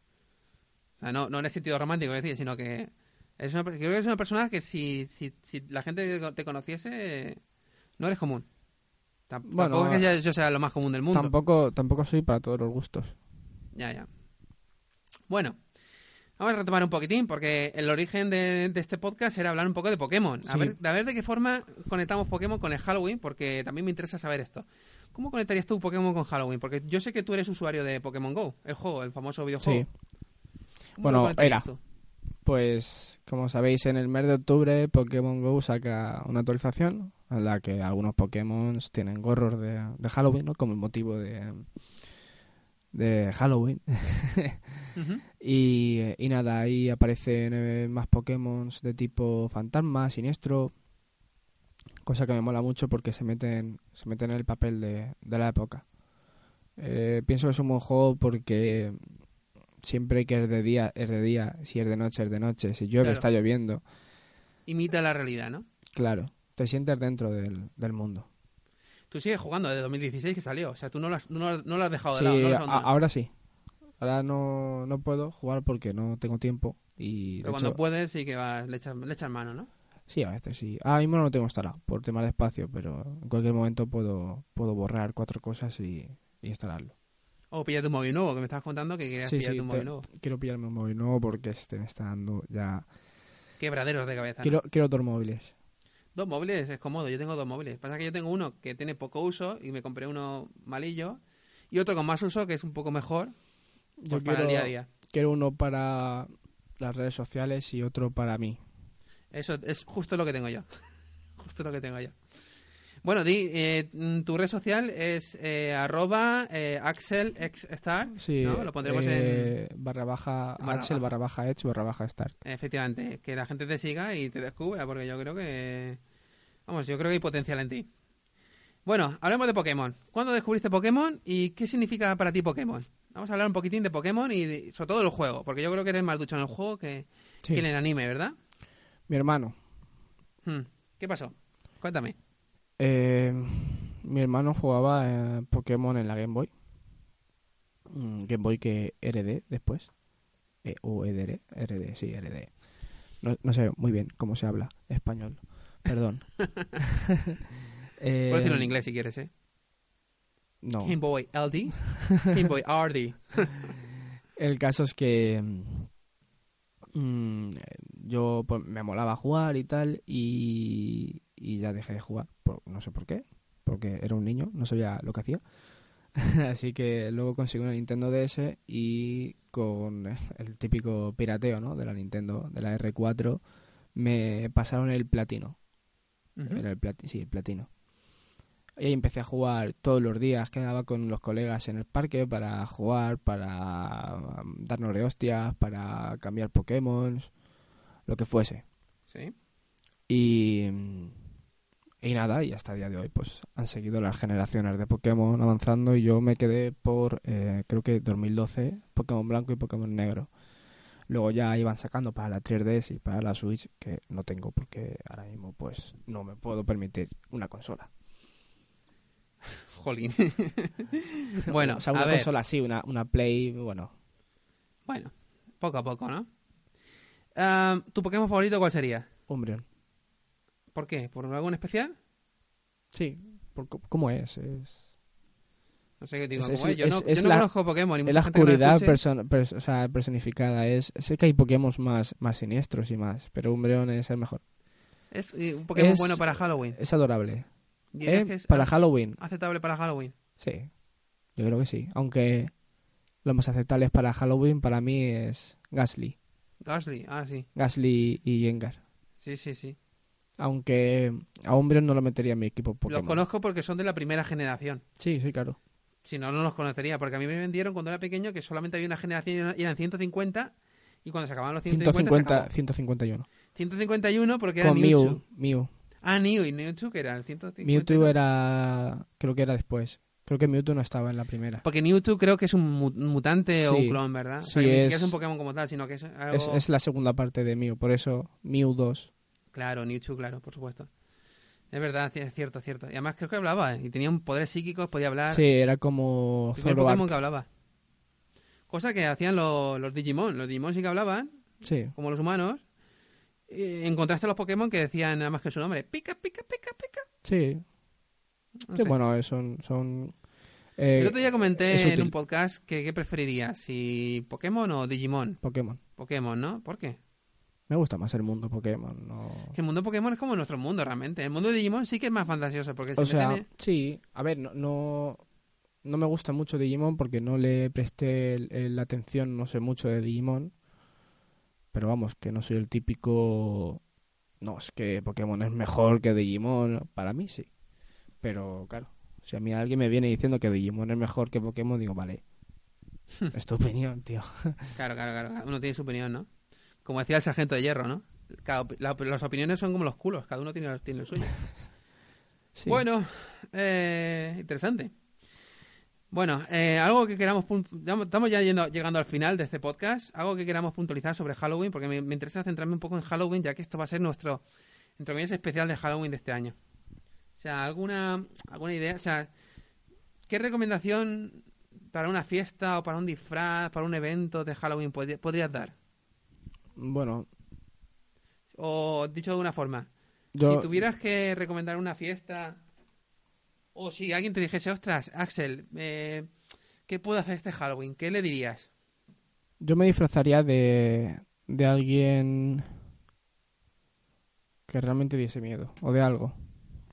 O sea, no, no en el sentido romántico, es decir, sino que eres una, creo que eres una persona que si, si, si la gente te conociese, no eres común. Tamp- Bueno, tampoco es que yo sea lo más común del mundo. Tampoco, tampoco soy para todos los gustos. Ya, ya. Bueno, vamos a retomar un poquitín, porque el origen de, de este podcast era hablar un poco de Pokémon. A, Sí. ver, a ver de qué forma conectamos Pokémon con el Halloween, porque también me interesa saber esto. ¿Cómo conectarías tú Pokémon con Halloween? Porque yo sé que tú eres usuario de Pokémon Go, el juego, el famoso videojuego. Sí. ¿Cómo Bueno, era. tú? Pues, como sabéis, en el mes de octubre Pokémon GO saca una actualización en la que algunos Pokémon tienen gorros de, de Halloween, ¿no? Como el motivo de, de Halloween. Y nada, ahí aparecen eh, más Pokémon de tipo fantasma, siniestro. Cosa que me mola mucho porque se meten, se meten en el papel de, de la época. Eh, pienso que es un buen juego porque siempre que es de día, es de día. Si es de noche, es de noche. Si llueve, Claro. está lloviendo. Imita la realidad, ¿no? Claro, te sientes dentro del, del mundo. Tú sigues jugando desde 2016 que salió, o sea, tú no lo has, no, lo- no lo has dejado de Sí, lado. no lo has a- abandonado. ahora sí. Ahora no, no puedo jugar porque no tengo tiempo. Y Pero cuando hecho- puedes sí que vas, le echas, le echas mano, ¿no? Sí, a veces sí. Ahora mismo no lo tengo instalado por tema de espacio, pero en cualquier momento puedo, puedo borrar cuatro cosas y, y instalarlo. O pillarte un móvil nuevo, que me estabas contando que querías Sí, pillarte sí, un móvil nuevo. quiero pillarme un móvil nuevo porque este me está dando ya... Quebraderos de cabeza. ¿no? Quiero, quiero dos móviles. Dos móviles es cómodo, yo tengo dos móviles. Pasa que yo tengo uno que tiene poco uso y me compré uno malillo y otro con más uso que es un poco mejor Yo pues, para el quiero, día a día. quiero uno para las redes sociales y otro para mí. Eso es justo lo que tengo yo. justo lo que tengo yo. Bueno, di, eh, mm, tu red social es eh, arroba eh, axelxstar, Sí, ¿no? Lo pondremos en... barra baja Barra Axel, barra baja Edge, barra baja Stark. Efectivamente, que la gente te siga y te descubra, porque yo creo que... Vamos, yo creo que hay potencial en ti. Bueno, hablemos de Pokémon. ¿Cuándo descubriste Pokémon y qué significa para ti Pokémon? Vamos a hablar un poquitín de Pokémon y de- sobre todo del juego, porque yo creo que eres más ducho en el juego que, Sí. que en el anime, ¿verdad? Mi hermano. Hmm. ¿Qué pasó? Cuéntame. Eh, mi hermano jugaba eh, Pokémon en la Game Boy. Mm, Game Boy que heredé después. Eh, o heredé, heredé, sí, heredé. No, no sé muy bien cómo se habla español. Perdón. Eh, Puedes decirlo en inglés si quieres, ¿eh? No. Game Boy LD, Game Boy RD. El caso es que mm, mm, yo pues, me molaba jugar y tal y, y ya dejé de jugar. No sé por qué, porque era un niño, no sabía lo que hacía. Así que luego conseguí una Nintendo DS y con el típico pirateo ¿no? de la Nintendo, de la R4, me pasaron el platino. Era el plati sí, el platino. Y ahí empecé a jugar todos los días, quedaba con los colegas en el parque para jugar, para um, darnos de hostias, para cambiar Pokémon, lo que fuese. Sí. Y, y nada, y hasta el día de hoy pues han seguido las generaciones de Pokémon avanzando y yo me quedé por, eh, creo que 2012, Pokémon Blanco y Pokémon Negro. Luego ya iban sacando para la 3DS y para la Switch, que no tengo porque ahora mismo pues no me puedo permitir una consola. Jolín. bueno, o sea, una a ver. consola sí, una, una Play, bueno, Bueno, poco a poco, ¿no? Ah, ¿Tu Pokémon favorito cuál sería? Umbreon. ¿Por qué? ¿Por algo en especial? Sí, por ¿cómo es? Es, No sé qué digo. Es- ¿cómo es- es? Yo no, es- yo es no la- conozco Pokémon. Y es mucha la gente que lo oscuridad escuche- person- pers- o sea, personificada. Es, sé que hay Pokémon más, más siniestros y más, pero Umbreon es el mejor. Es un Pokémon es- bueno para Halloween. Es adorable. ¿Dirías Eh, que es para Halloween, aceptable para Halloween? sí. Yo creo que sí. Aunque lo más aceptable para Halloween para mí es Gasly. Gasly, ah, sí. Gasly y Gengar. Sí, sí, sí. Aunque a Umbreon no lo metería en mi equipo Los conozco porque son de la primera generación. Sí, sí, claro. Si no, no los conocería. Porque a mí me vendieron cuando era pequeño que solamente había una generación y eran 150. Y cuando se acababan los 150, 150, se acabó. 151. 151 porque era Con Mewtwo. Mew. Mew. Ah, Mew y Mewtwo que era el 150. Mewtwo era... Creo que era después. Creo que Mewtwo no estaba en la primera. Porque Mewtwo creo que es un mu- mutante o un clon, ¿verdad? Sí, ni siquiera es- es un Pokémon como tal, sino que es algo... Es, es la segunda parte de Mew, por eso Mew 2. Claro, Mewtwo, claro, por supuesto. Es verdad, es cierto, es cierto. Y además creo que hablaba, ¿eh? y tenía un poderes psíquicos, podía hablar. Sí, era como El primer Zoroark. Pokémon que hablaba. Cosa que hacían los, los Digimon. Los Digimon sí que hablaban, Sí, como los humanos. Eh, en contraste a los Pokémon que decían nada más que su nombre. Pica, pica, pica, pica. sí. No Sí, bueno, eh, son... son eh, El otro día comenté en un podcast que qué preferirías, si Pokémon o Digimon. Pokémon. Pokémon, ¿no? ¿Por qué? Me gusta más el mundo Pokémon. No... Que el mundo Pokémon es como nuestro mundo realmente. El mundo de Digimon sí que es más fantasioso porque se O sea, en- sí. A ver, no, no, no me gusta mucho Digimon porque no le presté la atención, no sé mucho de Digimon. Pero vamos, que no soy el típico... No, es que Pokémon es mejor que Digimon. Para mí sí. Pero claro, si a mí alguien me viene diciendo que Digimon es mejor que Pokémon, digo, vale. Es tu opinión, tío. Claro, claro, claro. Uno tiene su opinión, ¿no? Como decía el sargento de hierro, ¿no? Cada opi- la- las opiniones son como los culos. Cada uno tiene, tiene el suyo. Sí. Bueno, eh, interesante. Bueno, eh, algo que queramos... Estamos ya yendo- llegando al final de este podcast. Algo que queramos puntualizar sobre Halloween, porque me, me interesa centrarme un poco en Halloween, ya que esto va a ser nuestro, entre comillas, especial de Halloween de este año. O sea, alguna, alguna idea, o sea, ¿qué recomendación para una fiesta o para un disfraz, para un evento de Halloween podrías dar? Bueno, O dicho de una forma, yo... si tuvieras que recomendar una fiesta, o si alguien te dijese, ostras, Axel, eh, ¿qué puedo hacer este Halloween? ¿Qué le dirías? Yo me disfrazaría de, de alguien que realmente diese miedo, o de algo.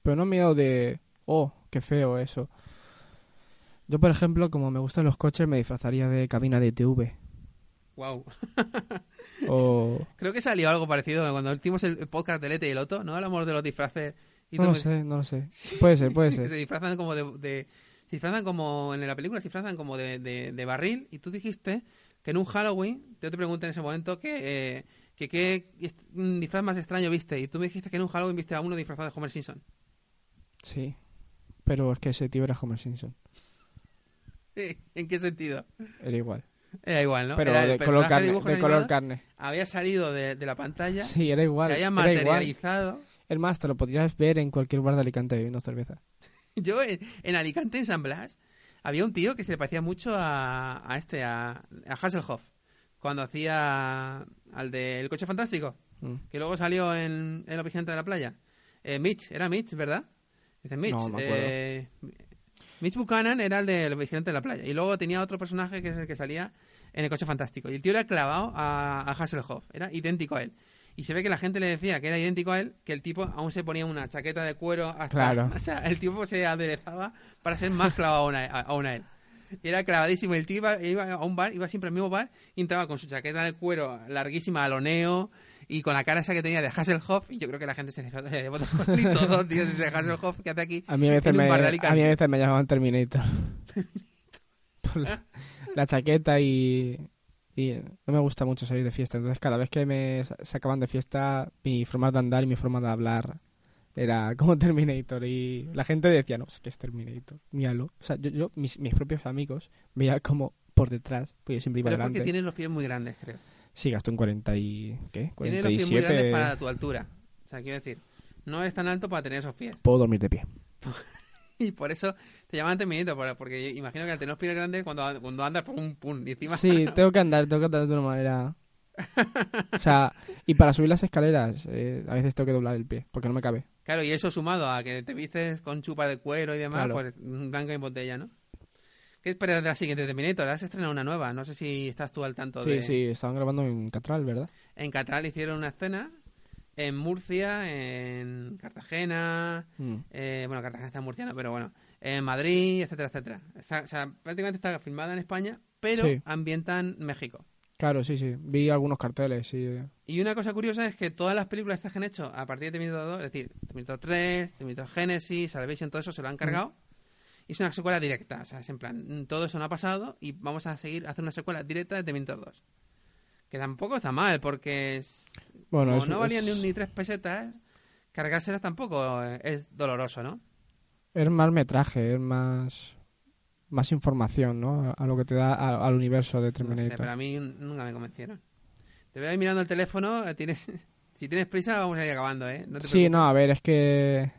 Pero no miedo de, oh, qué feo eso. Yo, por ejemplo, como me gustan los coches, me disfrazaría de cabina de TV. Wow. O... Creo que salió algo parecido cuando hicimos el podcast de Lete y el Loto, ¿no? Hablamos de los disfraces. Y No lo me- sé, no lo sé. Puede ser, puede que se ser. disfrazan como de, de- se disfrazan como en la película se disfrazan como de, de- de barril y tú dijiste que en un Halloween yo te pregunté en ese momento que eh, que qué disfraz más extraño viste y tú me dijiste que en un Halloween viste a uno disfrazado de Homer Simpson Sí. Pero es que ese tío era Homer Simpson. ¿en qué sentido? Era igual. Era igual ¿no? Pero Era el de color carne. De color había salido de, de la pantalla Sí, era igual. se había igual. materializado Es más, te lo podrías ver en cualquier bar de Alicante bebiendo cerveza. Yo en, en Alicante, en San Blas, había un tío que se le parecía mucho a, a este, a, a Hasselhoff, cuando hacía al del coche fantástico, Mm. que luego salió en, en Vigilantes de la Playa. Eh, Mitch, era Mitch, ¿verdad? Dice Mitch. No, me acuerdo. eh, Mitch Buchanan era el de Los Vigilantes de la Playa. Y luego tenía otro personaje que es el que salía en el coche fantástico. Y el tío era clavado a, a Hasselhoff, era idéntico a él. Y se ve que la gente le decía que era idéntico a él, que el tipo aún se ponía una chaqueta de cuero hasta... Claro. O sea, el tipo se aderezaba para ser más clavado aún a, a- aún a él. Y era clavadísimo. El tío iba, iba a un bar, iba siempre al mismo bar, y entraba con su chaqueta de cuero larguísima, a lo neo, y con la cara esa que tenía de Hasselhoff, y yo creo que la gente se de botón y todo, tío, dice Hasselhoff, ¿qué hace aquí? A mí a veces, me, de a Alicante?". mí a veces me llamaban Terminator. Por la, la chaqueta y, y no me gusta mucho salir de fiesta. Entonces cada vez que me sa- sacaban de fiesta, mi forma de andar y mi forma de hablar era como Terminator. Y la gente decía, no, es que es Terminator, míralo. O sea, yo, yo mis, mis propios amigos veía como por detrás, porque yo siempre iba Pero es porque delante. tienes los pies muy grandes, creo. Sí, gastó en 40 y... ¿qué? Tienes los pies muy grandes 47... para tu altura. O sea, quiero decir, no eres tan alto para tener esos pies. Puedo dormir de pie. Y por eso te llaman Terminator, por- porque yo imagino que al tener los pies grandes, cuando, cuando andas, pum, pum, y encima... Sí, tengo que andar, tengo que andar de una manera. O sea, y para subir las escaleras, eh, a veces tengo que doblar el pie, porque no me cabe. Claro, y eso sumado a que te vistes con chupa de cuero y demás, Claro. pues blanca y botella, ¿no? ¿Qué esperas de la siguiente Terminator? Has estrenado una nueva, no sé si estás tú al tanto Sí, de... sí, estaban grabando en Catral, ¿verdad? En Catral hicieron una escena, en Murcia, en Cartagena, Mm. eh, bueno, Cartagena está en murciana, pero bueno, en Madrid, etcétera, etcétera. O sea, o sea, prácticamente está filmada en España, pero Sí. ambientan México. Claro, sí, sí. Vi algunos carteles, sí. Y una cosa curiosa es que todas las películas estas que han hecho a partir de Terminator 2, es decir, Terminator 3, Terminator Genesis, Salvation, todo eso se lo han cargado. Y es una secuela directa, o sea, es en plan, mm, todo eso no ha pasado y vamos a seguir a hacer una secuela directa de Terminator 2. Que tampoco está mal, porque es- Bueno, como no valían es- ni, ni tres pesetas, cargárselas tampoco eh, es doloroso, ¿no? Es más metraje, es más. Más información, ¿no? A, lo que te da a- al universo de No sé, Terminator. pero a mí nunca me convencieron. Te veo ahí mirando el teléfono, eh, tienes... Si tienes prisa, vamos a ir acabando, ¿eh? No te sí, no, a ver, es que.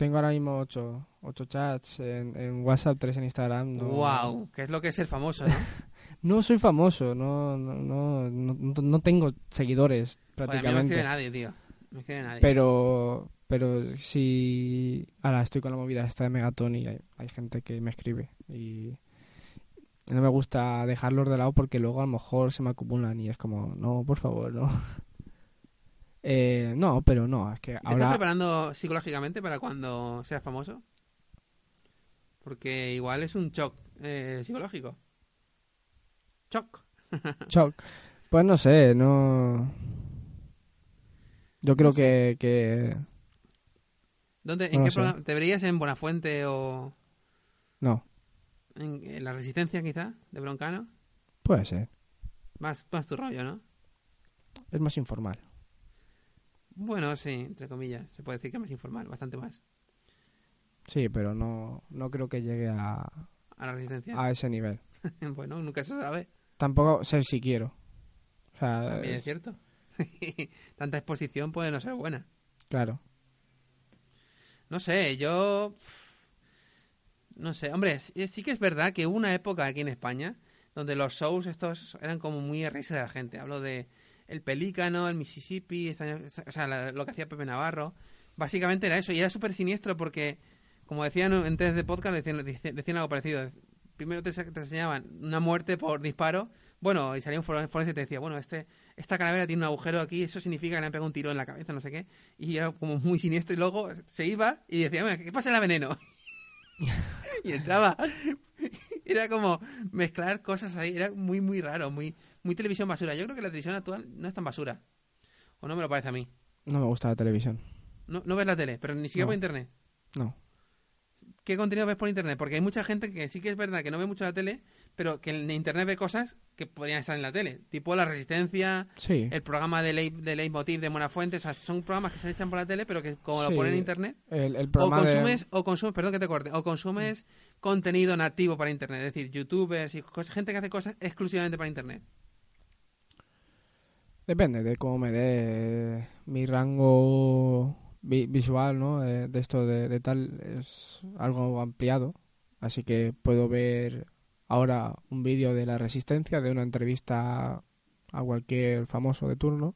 Tengo ahora mismo ocho, ocho chats en, en WhatsApp, tres en Instagram. No, Wow, que es lo que es ser famoso, ¿no? No soy famoso, no, no, no, no, no tengo seguidores Joder, a mí no me escribe prácticamente. nadie, tío. No me escribe nadie. pero, pero si ahora estoy con la movida esta de Megaton y hay, hay gente que me escribe y no me gusta dejarlos de lado porque luego a lo mejor se me acumulan y es como, no, por favor, no. Eh, no, pero no, es que ¿Te estás ahora... preparando psicológicamente para cuando seas famoso? Porque igual es un shock eh, psicológico. Shock. Shock. Pues no sé, no... Yo creo No sé. que, que... ¿Dónde, No ¿En qué programa? ¿Te verías en Buenafuente o No, en, en La Resistencia quizá, de Broncano? puede ser. Más, más tu rollo, ¿no? Es más informal. Bueno, sí, entre comillas. Se puede decir que más informal, bastante más. Sí, pero no, no creo que llegue a, A La Resistencia. a ese nivel. bueno, nunca se sabe. Tampoco sé si quiero. O sea, También es cierto. Tanta exposición puede no ser buena. claro. No sé, yo. No sé, hombre, sí sí que es verdad que hubo una época aquí en España donde los shows estos eran como muy a reírse de la gente. Hablo de El Pelícano, el Mississippi, o sea, la- lo que hacía Pepe Navarro. Básicamente era eso, y era súper siniestro porque, como decían antes de podcast, decían, algo parecido. Primero te, enseñaban una muerte por disparo, bueno, y salía un forense y te decía, bueno, este esta calavera tiene un agujero aquí, eso significa que le han pegado un tiro en la cabeza, no sé qué. Y era como muy siniestro y luego se iba y decía, "Venga, ¿qué pasa en la veneno? y entraba Era como mezclar cosas ahí. Era muy, muy raro. Muy, muy televisión basura. Yo creo que la televisión actual no es tan basura. O no me lo parece a mí. No me gusta la televisión. No, no ves la tele, pero ni siquiera No. por internet. No. ¿Qué contenido ves por internet? Porque hay mucha gente que sí que es verdad que no ve mucho la tele, pero que en internet ve cosas que podrían estar en la tele. Tipo La Resistencia, Sí. el programa de, Leit- de Leitmotiv de Monafuente. O sea, son programas que se echan por la tele, pero que como Sí. lo ponen en internet. El, el O programa de- consumes, o consumes, perdón que te corte, o consumes contenido nativo para internet. Es decir, youtubers y cos- gente que hace cosas exclusivamente para internet. Depende de cómo me dé mi rango vi- visual, ¿no? De, de esto de, de tal es algo ampliado. Así que puedo ver ahora un vídeo de la resistencia, de una entrevista a cualquier famoso de turno.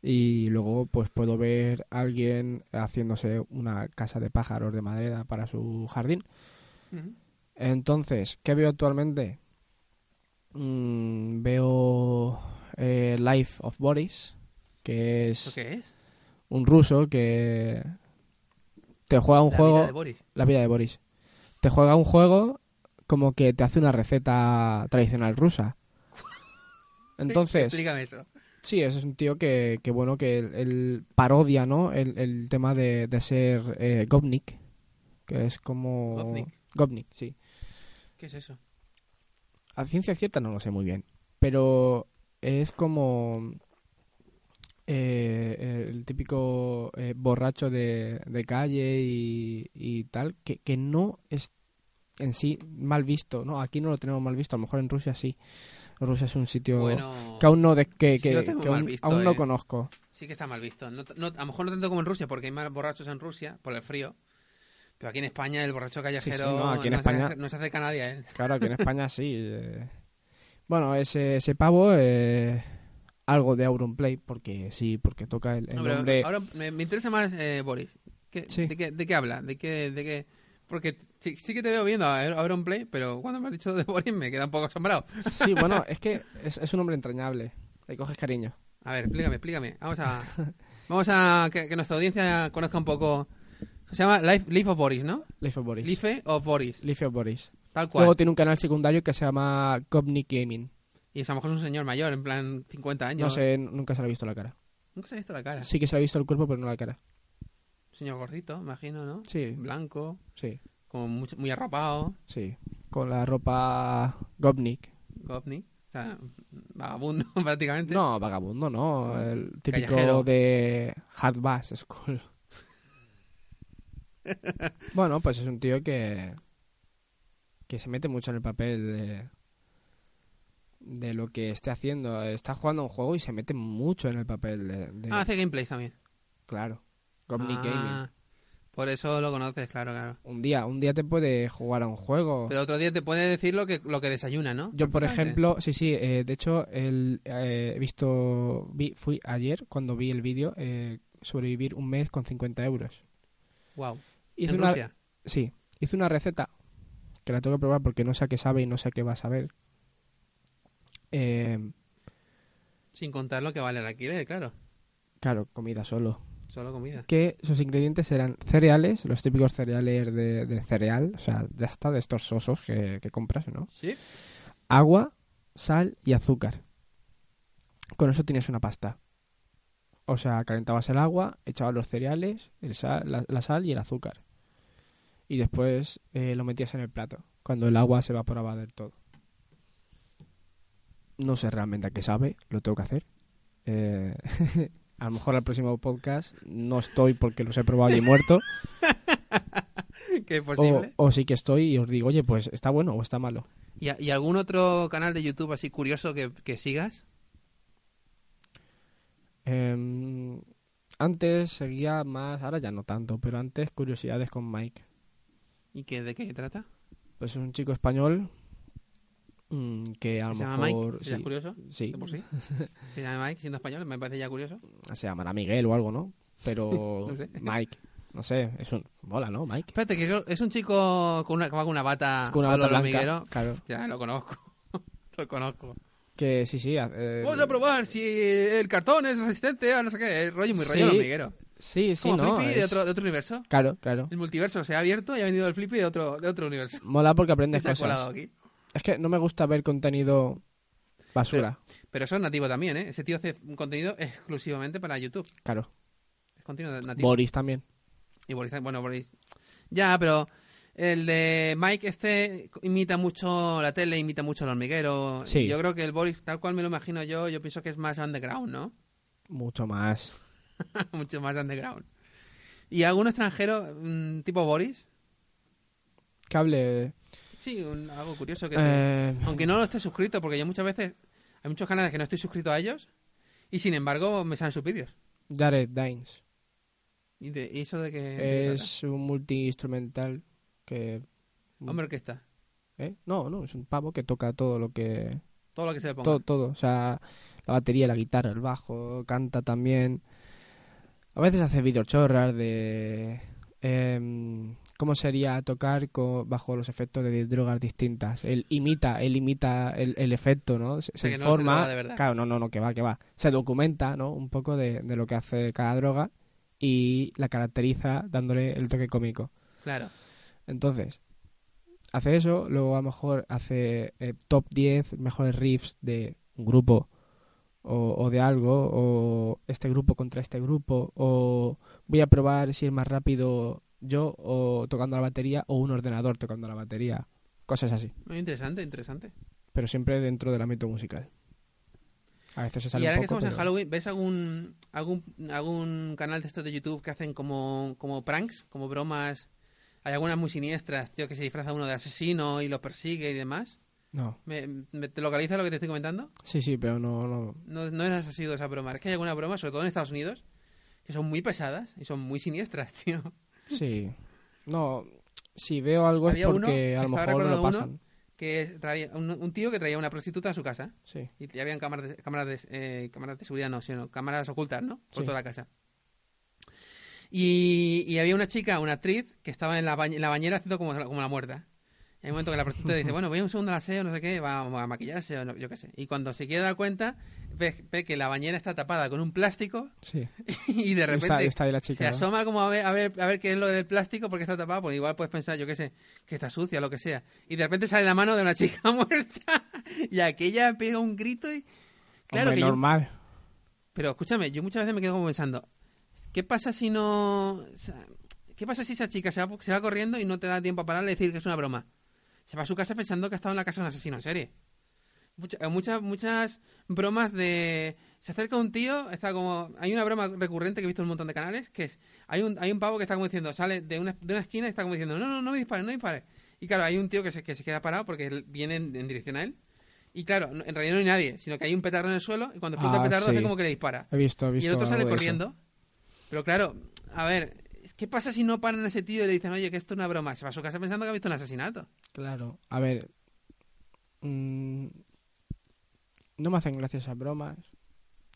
Y luego pues puedo ver a alguien haciéndose una casa de pájaros de madera para su jardín. Entonces, ¿qué veo actualmente? Mm, veo eh, Life of Boris, que ¿Eso es qué es? un ruso que te juega un La juego, vida de Boris. la vida de Boris. Te juega un juego como que te hace una receta tradicional rusa. Entonces, Explícame eso. sí, ese es un tío que, que bueno, que el, el parodia, ¿no? El, el tema de, de ser eh, Gopnik, que es como... Gopnik. Gopnik, sí. ¿Qué es eso? A ciencia cierta no lo sé muy bien, pero es como eh, el típico eh, borracho de, de calle y, y tal, que, que no es en sí mal visto, ¿no? Aquí no lo tenemos mal visto, a lo mejor en Rusia sí. Rusia es un sitio Bueno, que aún no de- que, sí que- lo tengo que mal aún, visto, aún no eh. conozco. sí que está mal visto. No, no- a lo mejor no tanto como en Rusia, porque hay más borrachos en Rusia, por el frío. Pero aquí en España el borracho callejero Sí, sí, no, aquí en se acer- no se acerca a nadie a él. Claro, aquí en España sí. Bueno, ese, ese pavo, eh, algo de Auronplay, porque sí, porque toca el, el No, pero nombre... ahora me, me interesa más eh, Boris. ¿Qué- Sí. de, qué, ¿De qué habla? ¿De qué, de qué? Porque sí, sí que te veo viendo a Auron Play, pero cuando me has dicho de Boris me queda un poco asombrado. Sí, bueno, es que es, es un hombre entrañable. Le coges cariño. A ver, explícame, explícame. Vamos a, vamos a que, que nuestra audiencia conozca un poco. Se llama Life, Life of Boris, ¿no? Life of Boris. Life of Boris, Life of Boris. Tal cual. Luego tiene un canal secundario que se llama Gopnik Gaming. Y a lo mejor es un señor mayor, en plan 50 años. No sé, nunca se le ha visto la cara. Nunca se ha visto la cara. Sí que se le ha visto el cuerpo, pero no la cara. Señor gordito, imagino, ¿no? Sí, Blanco, sí, como mucho- muy arropado, sí. Con la ropa Gopnik. Govni. O sea, vagabundo prácticamente. No, vagabundo, no. Sí. El típico Callejero. de Hard Bass School. bueno, pues es un tío que que se mete mucho en el papel de de lo que esté haciendo. Está jugando un juego y se mete mucho en el papel de, de- Ah, hace gameplay también. claro. Gopnik Gaming. Ah, por eso lo conoces, claro, claro. Un día, un día te puede jugar a un juego. Pero otro día te puede decir lo que, lo que desayuna, ¿no? Yo, por ejemplo, sí, sí, eh, de hecho, el, eh, he visto, vi, fui ayer cuando vi el vídeo, eh, sobrevivir un mes con 50 euros. Wow. Hice ¿En una, Rusia? Sí, hice una receta que la tengo que probar porque no sé a qué sabe y no sé a qué va a saber. Eh, Sin contar lo que vale el alquiler, claro. claro, comida solo. Solo comida. Que sus ingredientes eran cereales, los típicos cereales de, de cereal, o sea, ya está, de estos sosos que, que compras, ¿no? ¿Sí? agua, sal y azúcar. Con eso tienes una pasta. O sea, calentabas el agua, echabas los cereales, el sal- la, la sal y el azúcar. Y después eh, lo metías en el plato, cuando el agua se evaporaba del todo. No sé realmente a qué sabe, lo tengo que hacer. Eh, a lo mejor al próximo podcast no estoy porque los he probado y he muerto. que es o, posible. o sí que estoy y os digo, oye, pues está bueno o está malo. ¿Y, y algún otro canal de YouTube así curioso que, que sigas? Em, antes seguía más, ahora ya no tanto, pero antes curiosidades con Mike. ¿Y que, de qué trata? Pues es un chico español mm, que a lo ¿Se llama mejor Mike? ¿Eso ya sí, es curioso? sí, ¿De por sí? ¿Se llama Mike siendo español? Me parece ya curioso. se llamará Miguel o algo, ¿no? Pero No sé. Mike, no sé, es un mola, ¿no? Mike. Espérate, que es un chico con una, que va con una bata, Es con una bata blanca, claro. Ya, lo conozco. lo conozco. Que sí, sí. eh, Vamos a probar si el cartón es resistente a no sé qué. Es rollo muy rollo Sí, hormiguero. Sí, sí, Como no. Flippy de, otro, de otro universo. Claro, claro. El multiverso se ha abierto y ha venido el Flippy de otro, de otro universo. Mola porque aprendes se ha colado cosas. aquí. Es que no me gusta ver contenido basura. Pero eso es nativo también, ¿eh? Ese tío hace un contenido exclusivamente para YouTube. Claro. Es contenido nativo. Boris también. Y Boris, bueno, Boris. Ya, pero el de Mike este imita mucho la tele, imita mucho el hormiguero. Sí. Yo creo que el Boris, tal cual me lo imagino yo, yo pienso que es más underground, ¿no? Mucho más. mucho más underground. ¿Y algún extranjero mm, tipo Boris? Cable. Sí, un- algo curioso que... te- Eh, Aunque no lo esté suscrito, porque yo muchas veces... Hay muchos canales que no estoy suscrito a ellos y sin embargo me salen sus vídeos. Jared Dines. ¿Y, de, y eso de que... de qué Es un multi-instrumental que... trata? Hombre orquesta. ¿Eh? No, no, es un pavo que toca todo lo que... Todo lo que se le ponga. Todo, todo. O sea, la batería, la guitarra, el bajo, canta también. A veces hace videochorras de... em, ¿Cómo sería tocar bajo los efectos de drogas distintas? Él imita, él imita el, el efecto, ¿no? Se, O sea, se no de verdad. claro, no, no, no, que va, que va. Se documenta, ¿no? Un poco de, de lo que hace cada droga y la caracteriza dándole el toque cómico. Claro. Entonces, hace eso, luego a lo mejor hace eh, top 10 mejores riffs de un grupo o, o de algo, o este grupo contra este grupo, o voy a probar si es más rápido yo o tocando la batería o un ordenador tocando la batería, cosas así, Muy interesante, interesante. pero siempre dentro del ámbito musical. A veces se sale Y ahora un que estamos en Halloween, ¿ves algún, algún, algún canal de estos de YouTube que hacen como, como pranks, como bromas? Hay algunas muy siniestras, tío, que se disfraza uno de asesino y lo persigue y demás. No, ¿Me, me- ¿Te localiza lo que te estoy comentando? sí, sí, pero no, no, No, no es así de esa broma. Es que hay alguna broma, sobre todo en Estados Unidos, que son muy pesadas y son muy siniestras, tío. sí, no, si veo algo es Había uno porque que a lo mejor me lo uno. pasan. Que traía un, un tío que traía una prostituta a su casa Sí. y ya habían cámaras de, cámaras de, eh, cámaras de seguridad, no, sino cámaras ocultas, ¿no? Por Sí. toda la casa. Y, y había una chica, una actriz, que estaba en la, bañ- en la bañera haciendo como, como la muerta. Hay un momento que la prostituta dice, bueno, voy un segundo al aseo, no sé qué, va, a maquillarse o no- yo qué sé. Y cuando se quiere dar cuenta, ve, ve que la bañera está tapada con un plástico Sí. y de repente está, está ahí la se chica. ¿no? asoma como a ver, a ver a ver qué es lo del plástico porque está tapado, pues igual puedes pensar, yo qué sé, que está sucia, lo que sea. Y de repente sale la mano de una chica muerta y aquella pega un grito y... Claro Hombre, que yo- normal. pero escúchame, yo muchas veces me quedo como pensando, ¿qué pasa si no... ¿Qué pasa si esa chica se va, se va corriendo y no te da tiempo a pararle y decir que es una broma? Se va a su casa pensando que ha estado en la casa de un asesino en serie. Mucha- eh, muchas, muchas bromas de... Se acerca un tío, está como... Hay una broma recurrente que he visto en un montón de canales, que es... Hay un, hay un pavo que está como diciendo, sale de una, de una esquina y está como diciendo, no, no, no me dispare, no me dispare. Y claro, hay un tío que se, que se queda parado porque viene en, en dirección a él. Y claro, en realidad no hay nadie, sino que hay un petardo en el suelo y cuando explota Ah, el petardo sí. hace como que le dispara. He visto, he Y visto. el otro sale corriendo. Pero claro, a ver, ¿qué pasa si no paran a ese tío y le dicen, oye, que esto es una broma? Se va a su casa pensando que ha visto un asesinato. Claro. A ver. mm, no me hacen gracia esas bromas.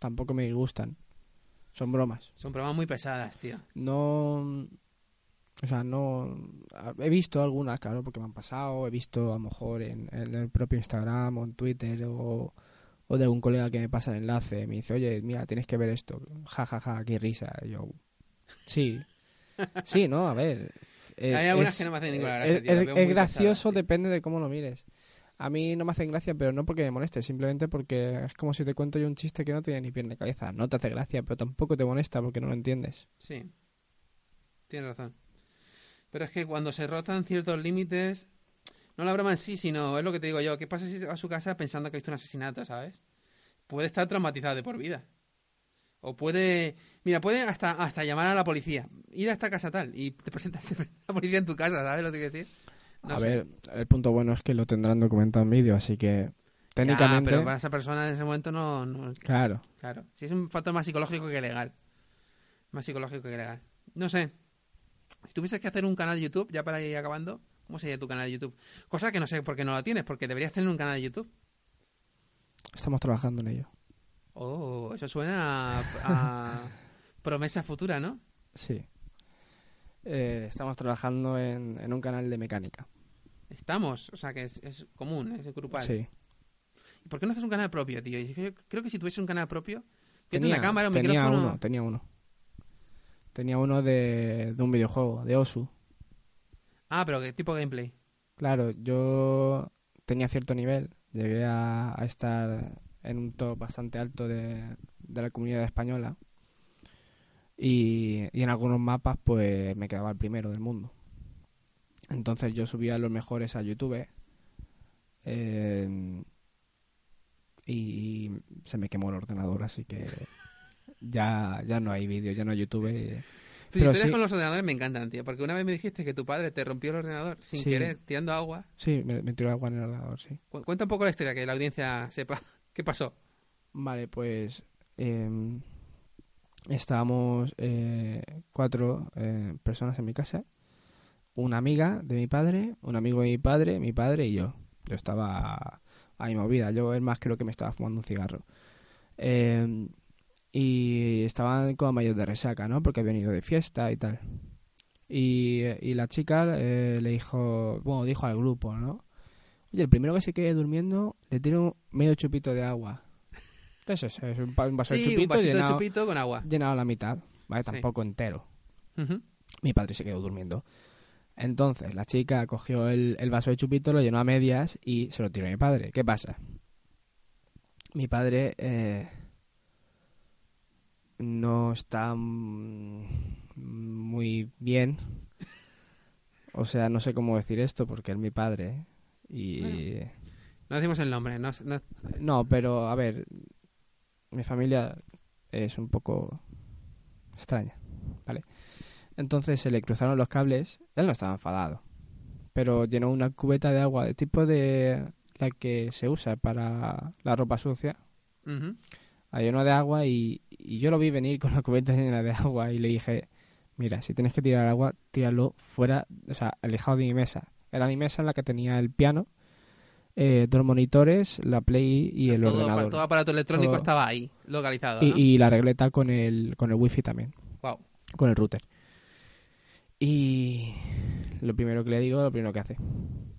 Tampoco me disgustan. Son bromas. Son bromas muy pesadas, tío. No. O sea, no. He visto algunas, claro, porque me han pasado. He visto a lo mejor en, en el propio Instagram o en Twitter o, o de algún colega que me pasa el enlace. Me dice, oye, mira, tienes que ver esto. Ja, ja, ja, qué risa. Yo, sí. Sí, ¿no? A ver. eh, Hay algunas es- que no me hacen ninguna eh, gracia, Es, tío, gracioso, depende de cómo lo mires. A mí no me hacen gracia, pero no porque me moleste, simplemente porque es como si te cuento yo un chiste que no tiene ni pie ni cabeza. No te hace gracia, pero tampoco te molesta porque no lo entiendes. Sí. Tienes razón. Pero es que cuando se rotan ciertos límites, no la broma en sí, sino es lo que te digo yo. ¿Qué pasa si va a su casa pensando que ha visto un asesinato, ¿sabes? Puede estar traumatizado de por vida. O puede... Mira, puede hasta, hasta llamar a la policía. Ir a esta casa tal y te presentas se presenta la policía en tu casa, ¿sabes lo que quiero decir? No a sé. ver, el punto bueno es que lo tendrán documentado en vídeo, así que Ya, técnicamente... pero para esa persona en ese momento no, no- Claro. Claro. Si es un factor más psicológico que legal. Más psicológico que legal. No sé. Si tuvieses que hacer un canal de YouTube, ya para ir acabando, ¿cómo sería tu canal de YouTube? Cosa que no sé por qué no lo tienes, porque deberías tener un canal de YouTube. Estamos trabajando en ello. Oh, eso suena a, a promesa futura, ¿no? Sí. Eh, estamos trabajando en, en un canal de mecánica. Estamos, o sea que es, es común, es grupal. Sí. ¿Y por qué no haces un canal propio, tío? Creo, que si tuviese un canal propio, Tenía, una cámara, un tenía micrófono... uno, tenía uno. Tenía uno de, de un videojuego, de Osu. Ah, pero ¿qué tipo de gameplay? Claro, yo tenía cierto nivel. Llegué a, a estar en un top bastante alto de, de la comunidad española. Y, y en algunos mapas, pues me quedaba el primero del mundo. Entonces yo subía los mejores a YouTube. eh, y se me quemó el ordenador, así que ya, ya no hay vídeos, ya no hay YouTube. eh. Tus Pero historias sí. con los ordenadores me encantan, tío. Porque una vez me dijiste que tu padre te rompió el ordenador sin Sí. querer, tirando agua. Sí, me, me tiró agua en el ordenador, sí. Cu- Cuenta un poco la historia, que la audiencia sepa qué pasó. Vale, pues em, estábamos eh, cuatro eh, personas en mi casa. Una amiga de mi padre, un amigo de mi padre, mi padre y yo. Yo estaba a mi movida. Yo, es más, creo que me estaba fumando un cigarro. Em, y estaban como medio de resaca, ¿no? Porque habían ido de fiesta y tal. Y, y la chica eh, le dijo, bueno, dijo al grupo, ¿no? Oye, el primero que se quede durmiendo le tiro medio chupito de agua. Eso es, es un, vaso de Sí, un chupito de chupito con agua. llenado a la mitad, ¿vale? Sí. Tampoco entero. Mi padre se quedó durmiendo. Entonces, la chica cogió el, el vaso de chupito, lo llenó a medias y se lo tiró a mi padre. ¿Qué pasa? Mi padre eh, no está muy bien. O sea, no sé cómo decir esto porque es mi padre. Y... No decimos el nombre, no, no- No, pero a ver, mi familia es un poco extraña, ¿vale? Entonces se le cruzaron los cables, él no estaba enfadado, pero llenó una cubeta de agua de tipo de la que se usa para la ropa sucia, Ujú. la llenó de agua y, y yo lo vi venir con la cubeta llena de agua y le dije, mira, si tienes que tirar agua, tíralo fuera, o sea, alejado de mi mesa. Era mi mesa en la que tenía el piano, eh, dos monitores, la Play y el todo, ordenador. todo aparato electrónico Todo. estaba ahí, localizado. Y, ¿no? y la regleta con el, con el wifi también, Guau. con el router. Y lo primero que le digo, lo primero que hace.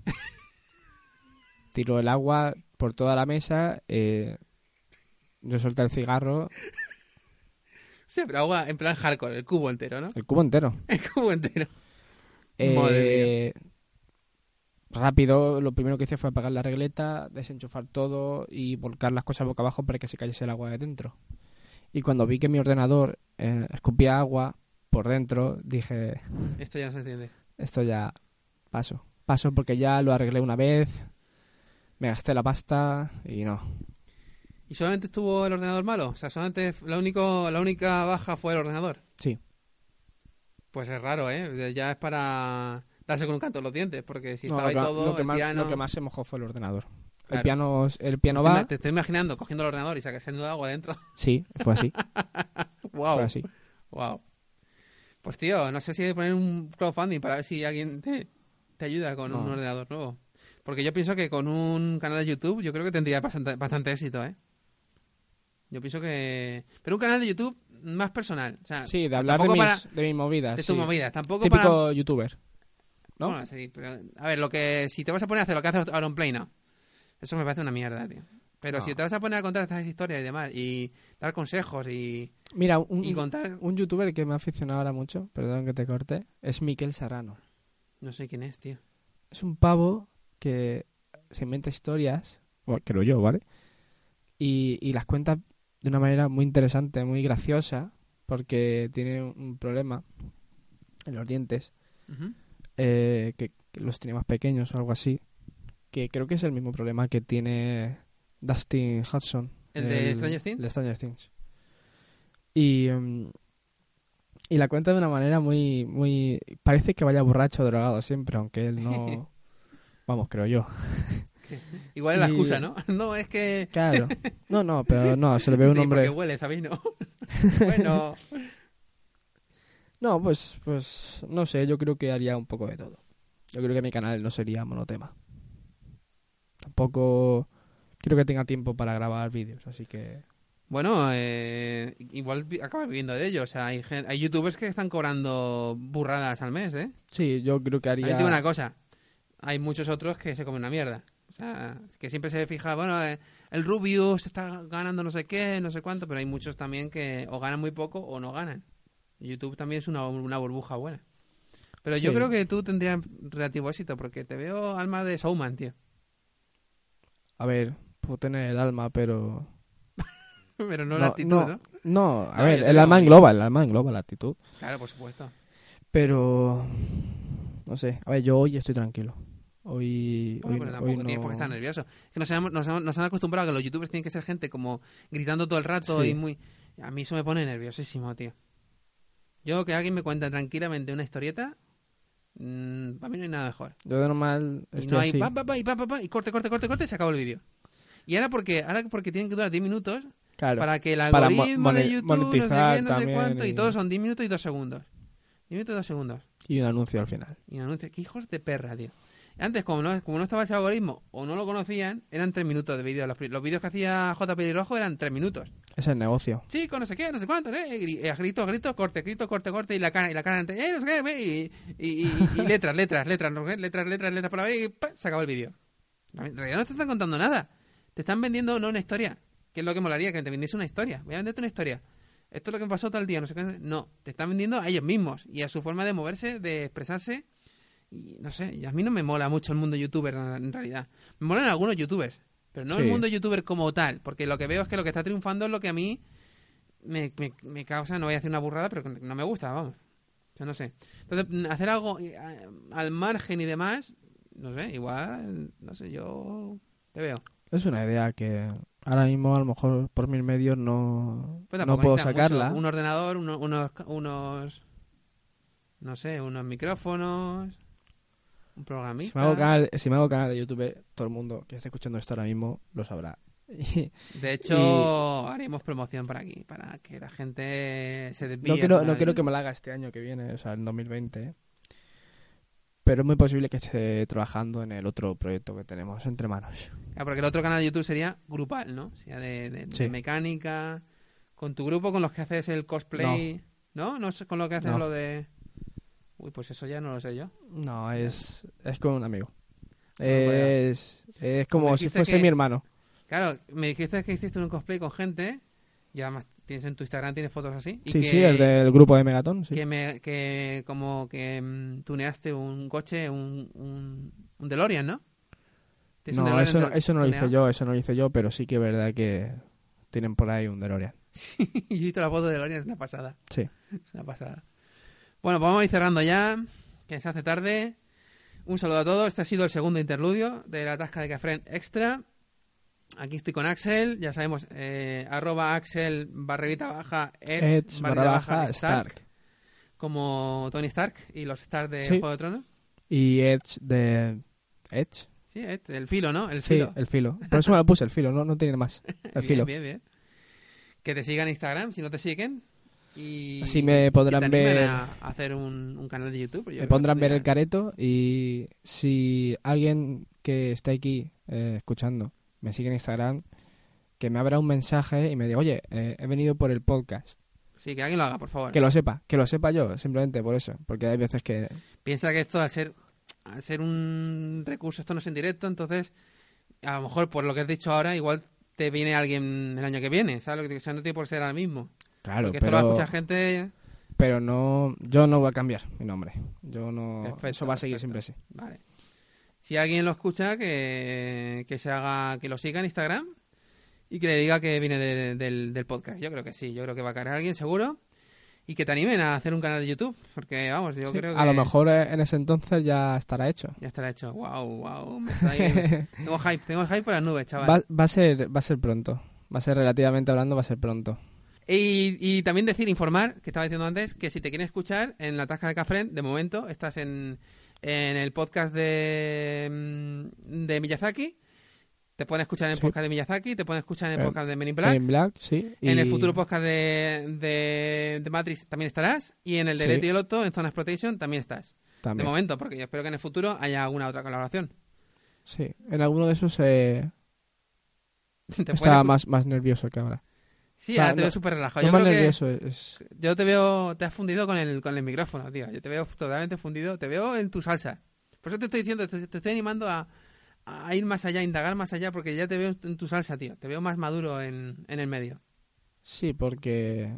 Tiro el agua por toda la mesa, eh, yo solté el cigarro, Sí, pero agua en plan hardcore, el cubo entero, ¿no? el cubo entero. El cubo entero. Eh, Madre rápido, lo primero que hice fue apagar la regleta, desenchufar todo y volcar las cosas boca abajo para que se cayese el agua de dentro. Y cuando vi que mi ordenador eh, escupía agua por dentro, dije, Esto ya no se entiende. esto ya paso. Paso porque ya lo arreglé una vez, me gasté la pasta y no. ¿Y solamente estuvo el ordenador malo? O sea, solamente la, único, la única baja fue el ordenador. Sí. Pues es raro, ¿eh? Ya es para darse con un canto en los dientes, porque si No, estaba ahí todo, lo que el más, piano... lo que más se mojó fue el ordenador. El piano, el piano Te va. Te estoy imaginando cogiendo el ordenador y sacando agua dentro. Sí, fue así. wow. Fue así. Wow. Pues tío, no sé si hay que poner un crowdfunding para ver si alguien te, te ayuda con un ordenador nuevo. Porque yo pienso que con un canal de YouTube yo creo que tendría bastante, bastante éxito, ¿eh? Yo pienso que... Pero un canal de YouTube más personal. O sea, Sí, de hablar de mis, para- de mis movidas. de sí. tus movidas. Tampoco Típico para... youtuber. ¿No? Bueno, sí, pero... A ver, lo que... Si te vas a poner a hacer lo que hace Auronplay, no. Eso me parece una mierda, tío. Pero No. si te vas a poner a contar estas historias y demás, y dar consejos y, Mira, un, y contar... un youtuber que me ha aficionado ahora mucho, perdón que te corte, es Miquel Serrano. No sé quién es, tío. Es un pavo que se inventa historias, bueno, creo yo, ¿vale? Y, y las cuenta de una manera muy interesante, muy graciosa, porque tiene un- problema en los dientes, Ujú. Eh, que, que los tiene más pequeños o algo así, que creo que es el mismo problema que tiene Dustin Hudson. ¿El de Stranger Things? el de Stranger Things. Y, em, y la cuenta de una manera muy, muy... Parece que vaya borracho o drogado siempre, aunque él no... Vamos, creo yo. Igual es la excusa, ¿no? No, es que... Claro. No, no, pero no, se le ve un Sí, hombre... Porque huele, ¿sabéis? No. bueno, No, pues, pues no sé, yo creo que haría un poco de todo. Yo creo que mi canal no sería monotema. Tampoco creo que tenga tiempo para grabar vídeos, así que... bueno eh, igual acabas viviendo de ello. O sea, hay, hay youtubers que están cobrando burradas al mes, ¿eh? Sí, yo creo que haría... digo una cosa. Hay muchos otros que se comen una mierda. O sea, que siempre se fija, bueno, eh, el Rubius está ganando no sé qué, no sé cuánto, pero hay muchos también que o ganan muy poco o no ganan. YouTube también es una, una burbuja buena. Pero yo Sí. creo que tú tendrías relativo éxito, porque te veo alma de showman, tío. a ver, puedo tener el alma, pero... Pero no, la actitud, ¿no? no, a No, ver, el alma engloba, el alma engloba la actitud. Claro, por supuesto. Pero... No sé, a ver, yo hoy estoy tranquilo. Hoy, Bueno, hoy, pero tampoco hoy tienes no- por qué estar nervioso. Que nos, hemos- nos, hemos- nos han acostumbrado a que los youtubers tienen que ser gente como gritando todo el rato Sí. y muy... A mí eso me pone nerviosísimo, tío. Yo que alguien me cuente tranquilamente una historieta, mm, para mí no hay nada mejor. Yo de normal Y estoy no hay así. pa, pa, pa, y pa, pa, pa, y corte, corte, corte, corte, y se acabó el vídeo. Y ahora porque ahora porque tienen que durar 10 minutos Claro. para que el Para mo- algoritmo de mone- YouTube no sé qué, no sé cuánto, y... y- todos son 10 minutos y 2 segundos. 10 minutos y 2 segundos. Y un anuncio al final. Y un anuncio. ¡Qué hijos de perra, tío! Antes, como no, como no estaba ese algoritmo o no lo conocían, eran 3 minutos de vídeo. Los, los vídeos que hacía J. Pelirrojo eran 3 minutos. Ese es el negocio. Chico, no sé qué, no sé cuánto, ¿eh? Y, y a grito, grito, corte, grito, corte, corte, y la cara, y la cara, ¡eh, no sé qué! ve, Y, y, y- y letras, letras, letras, letras, letras, letras por la vez, y ¡pa! se acabó el vídeo. En realidad no te están contando nada. Te están vendiendo no una historia, que es lo que molaría, que te vendiese una historia. Voy a venderte una historia. Esto es lo que me pasó tal día, no sé qué. No, te están vendiendo a ellos mismos y a su forma de moverse, de expresarse. Y no sé, y a mí no me mola mucho el mundo youtuber en realidad. Me molan algunos youtubers, pero no el mundo youtuber como tal, porque lo que veo es que lo que está triunfando es lo que a mí me, me, me causa, no voy a hacer una burrada, pero no me gusta, vamos. Yo no sé. Entonces, hacer algo eh, al margen y demás, no sé, igual, no sé, yo te veo. Es una idea que ahora mismo a lo mejor por mil medios no, Pues no puedo sacarla. mucho. Un ordenador, uno- unos, unos, no sé, unos micrófonos, un Si me, hago canal, si me hago canal de YouTube, todo el mundo que esté escuchando esto ahora mismo lo sabrá. Y De hecho, haremos promoción por aquí, para que la gente se desvíe. no quiero, no quiero que me la haga este año que viene, o sea, en 2020. Pero es muy posible que esté trabajando en el otro proyecto que tenemos entre manos. Ah, porque el otro canal de YouTube sería grupal, ¿no? Sería de, de- de Sí. mecánica, con tu grupo, con los que haces el cosplay. ¿No? ¿No? es con lo que haces No. lo de... Uy, pues eso ya no lo sé yo. No, es, es con un amigo. vaya. Es, es como si fuese que- mi hermano. Claro, me dijiste que hiciste un cosplay con gente, y además tienes en tu Instagram, tienes fotos así. Y Sí, que, sí, el del grupo de Megaton. Sí. que, me, que como que mm, tuneaste un coche, un, un, un DeLorean, ¿no? ¿Tienes un No, DeLorean eso, no- de- eso no lo hice yo, eso no lo hice yo, pero sí que es verdad que tienen por ahí un DeLorean. Sí, yo he visto la foto de DeLorean, es una pasada. Sí. Es una pasada. Bueno, pues vamos a ir cerrando ya, que se hace tarde. Un saludo a todos. Este ha sido el segundo interludio de la tasca de Cafren Extra. Aquí estoy con Axel, ya sabemos, eh, arroba Axel barrerita baja, Edge, Edge barra baja Stark, Stark. como Tony Stark y los Stark de Sí. Juego de Tronos. Y Edge de... ¿Edge? Sí, Edge, el filo, ¿no? El Sí, filo. el filo. Por eso me lo puse, el filo, no, no tiene más. El bien, filo. bien, bien. Que te sigan en Instagram si no te siguen. Y Así me podrán ver- a hacer un, un canal de YouTube. Yo creo Me esto ver ya- el careto y si alguien que esté aquí eh, escuchando me sigue en Instagram, que me abra un mensaje y me diga, oye, eh, he venido por el podcast. Sí, que alguien lo haga, por favor. Que lo sepa, que lo sepa yo, simplemente por eso. Porque hay veces que... Piensa que esto, al ser, al ser un recurso, esto no es en directo, entonces, a lo mejor por lo que has dicho ahora, igual te viene alguien el año que viene, ¿sabes? O sea, no tiene por ser ahora mismo. Claro, Porque esto lo va a pero, escuchar gente... pero no, yo no voy a cambiar mi nombre. Yo no... Perfecto, eso va a seguir perfecto. siempre así. Vale. Si alguien lo escucha, que, que se haga, que lo siga en Instagram y que le diga que viene de- del, del podcast. Yo creo que sí, yo creo que va a caer alguien seguro. Y que te animen a hacer un canal de YouTube, porque vamos, yo Sí, creo que A lo mejor eh, en ese entonces ya estará hecho. ya estará hecho. Wow, wow, me está ahí- tengo hype, tengo el hype por las nubes, chaval. Va, va a ser, va a ser pronto. Va a ser relativamente hablando, va a ser pronto. Y, y también decir, informar, que estaba diciendo antes, que si te quieren escuchar en la Tasca de Cafren, de momento estás en, en el podcast de, mm, de Miyazaki, te pueden escuchar en el Sí. podcast de Miyazaki, te pueden escuchar en el Eh, podcast de Men in Black, En Black, sí. en el futuro podcast de, de, de Matrix también estarás, y en el de Sí. Leto y el Otto, en Zona Exploitation, también estás. También. De momento, porque yo espero que en el futuro haya alguna otra colaboración. Sí, en alguno de esos eh, estaba más, más nervioso que ahora. Sí, o sea, ahora te no- veo súper relajado. Yo creo que- es... Yo te veo, te has fundido con el, con el micrófono, tío. Yo te veo totalmente fundido, te veo en tu salsa. Por eso te estoy diciendo, te, te estoy animando a, a ir más allá, a indagar más allá, porque ya te veo en tu salsa, tío. Te veo más maduro en, en el medio. Sí, porque...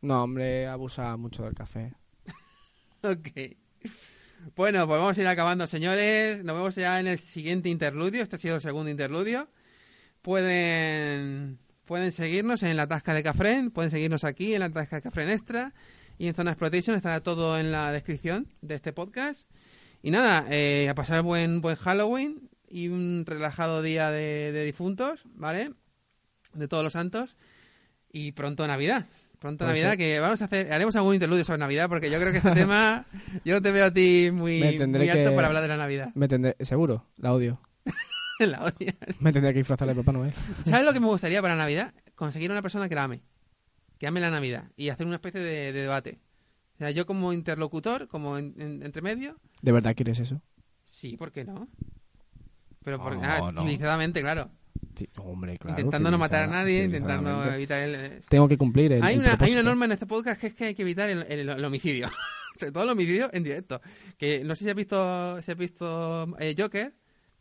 No, hombre, abusa mucho del café. Ok. Bueno, pues vamos a ir acabando, señores. Nos vemos ya en el siguiente interludio. Este ha sido el segundo interludio. Pueden, pueden seguirnos en la Tasca de Cafren, pueden seguirnos aquí en la Tasca de Cafren Extra y en Zona Exploitation. Estará todo en la descripción de este podcast. Y nada, eh, a pasar buen, buen Halloween y un relajado día de, de difuntos, ¿vale? De todos los santos. Y pronto Navidad. Pronto Navidad, que vamos a hacer, haremos algún interludio sobre Navidad, porque yo creo que este tema, yo te veo a ti muy, muy alto que- para hablar de la Navidad. Me tendré, seguro, la odio. La odias. Me tendría que disfrazar de Papá Noel. ¿Sabes lo que me gustaría para Navidad? Conseguir una persona que la ame. Que ame la Navidad. Y hacer una especie de, de debate. O sea, yo como interlocutor, como en, en- entre medio, ¿De verdad quieres eso? sí, ¿por qué no? Pero por, No, ah, no. civilizadamente, claro. Sí, hombre, claro. intentando no matar a nadie, intentando evitar el... Tengo que cumplir el, Hay el una, hay una norma en este podcast que es que hay que evitar el, el- el homicidio. Sobre todo el homicidio en directo. Que no sé si has visto, si has visto eh, Joker.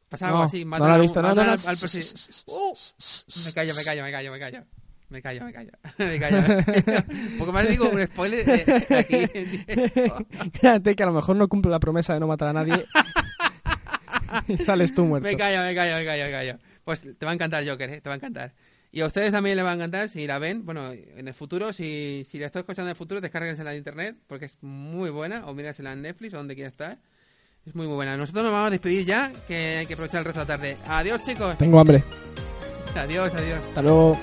Pasaba algo No, así. no matan la he a visto, no, matan no, al- no. al presi- ¡Uh! Me callo, me callo, me callo, me callo. Me callo, me callo. Me callo. Porque más digo un spoiler eh, aquí en. Fíjate que a lo mejor no cumple la promesa de no matar a nadie. y sales tú muerto. Me callo, me callo, me callo, me callo. Pues te va a encantar Joker, ¿eh? te va a encantar. Y a ustedes también les va a encantar si la ven. Bueno, en el futuro, si, si la estoy escuchando en el futuro, descárguensela de internet porque es muy buena. O mírasela en Netflix o donde quiera estar. Es muy, muy buena. Nosotros nos vamos a despedir ya, que hay que aprovechar el resto de la tarde. Adiós, chicos. Tengo hambre. Adiós, adiós. Hasta luego.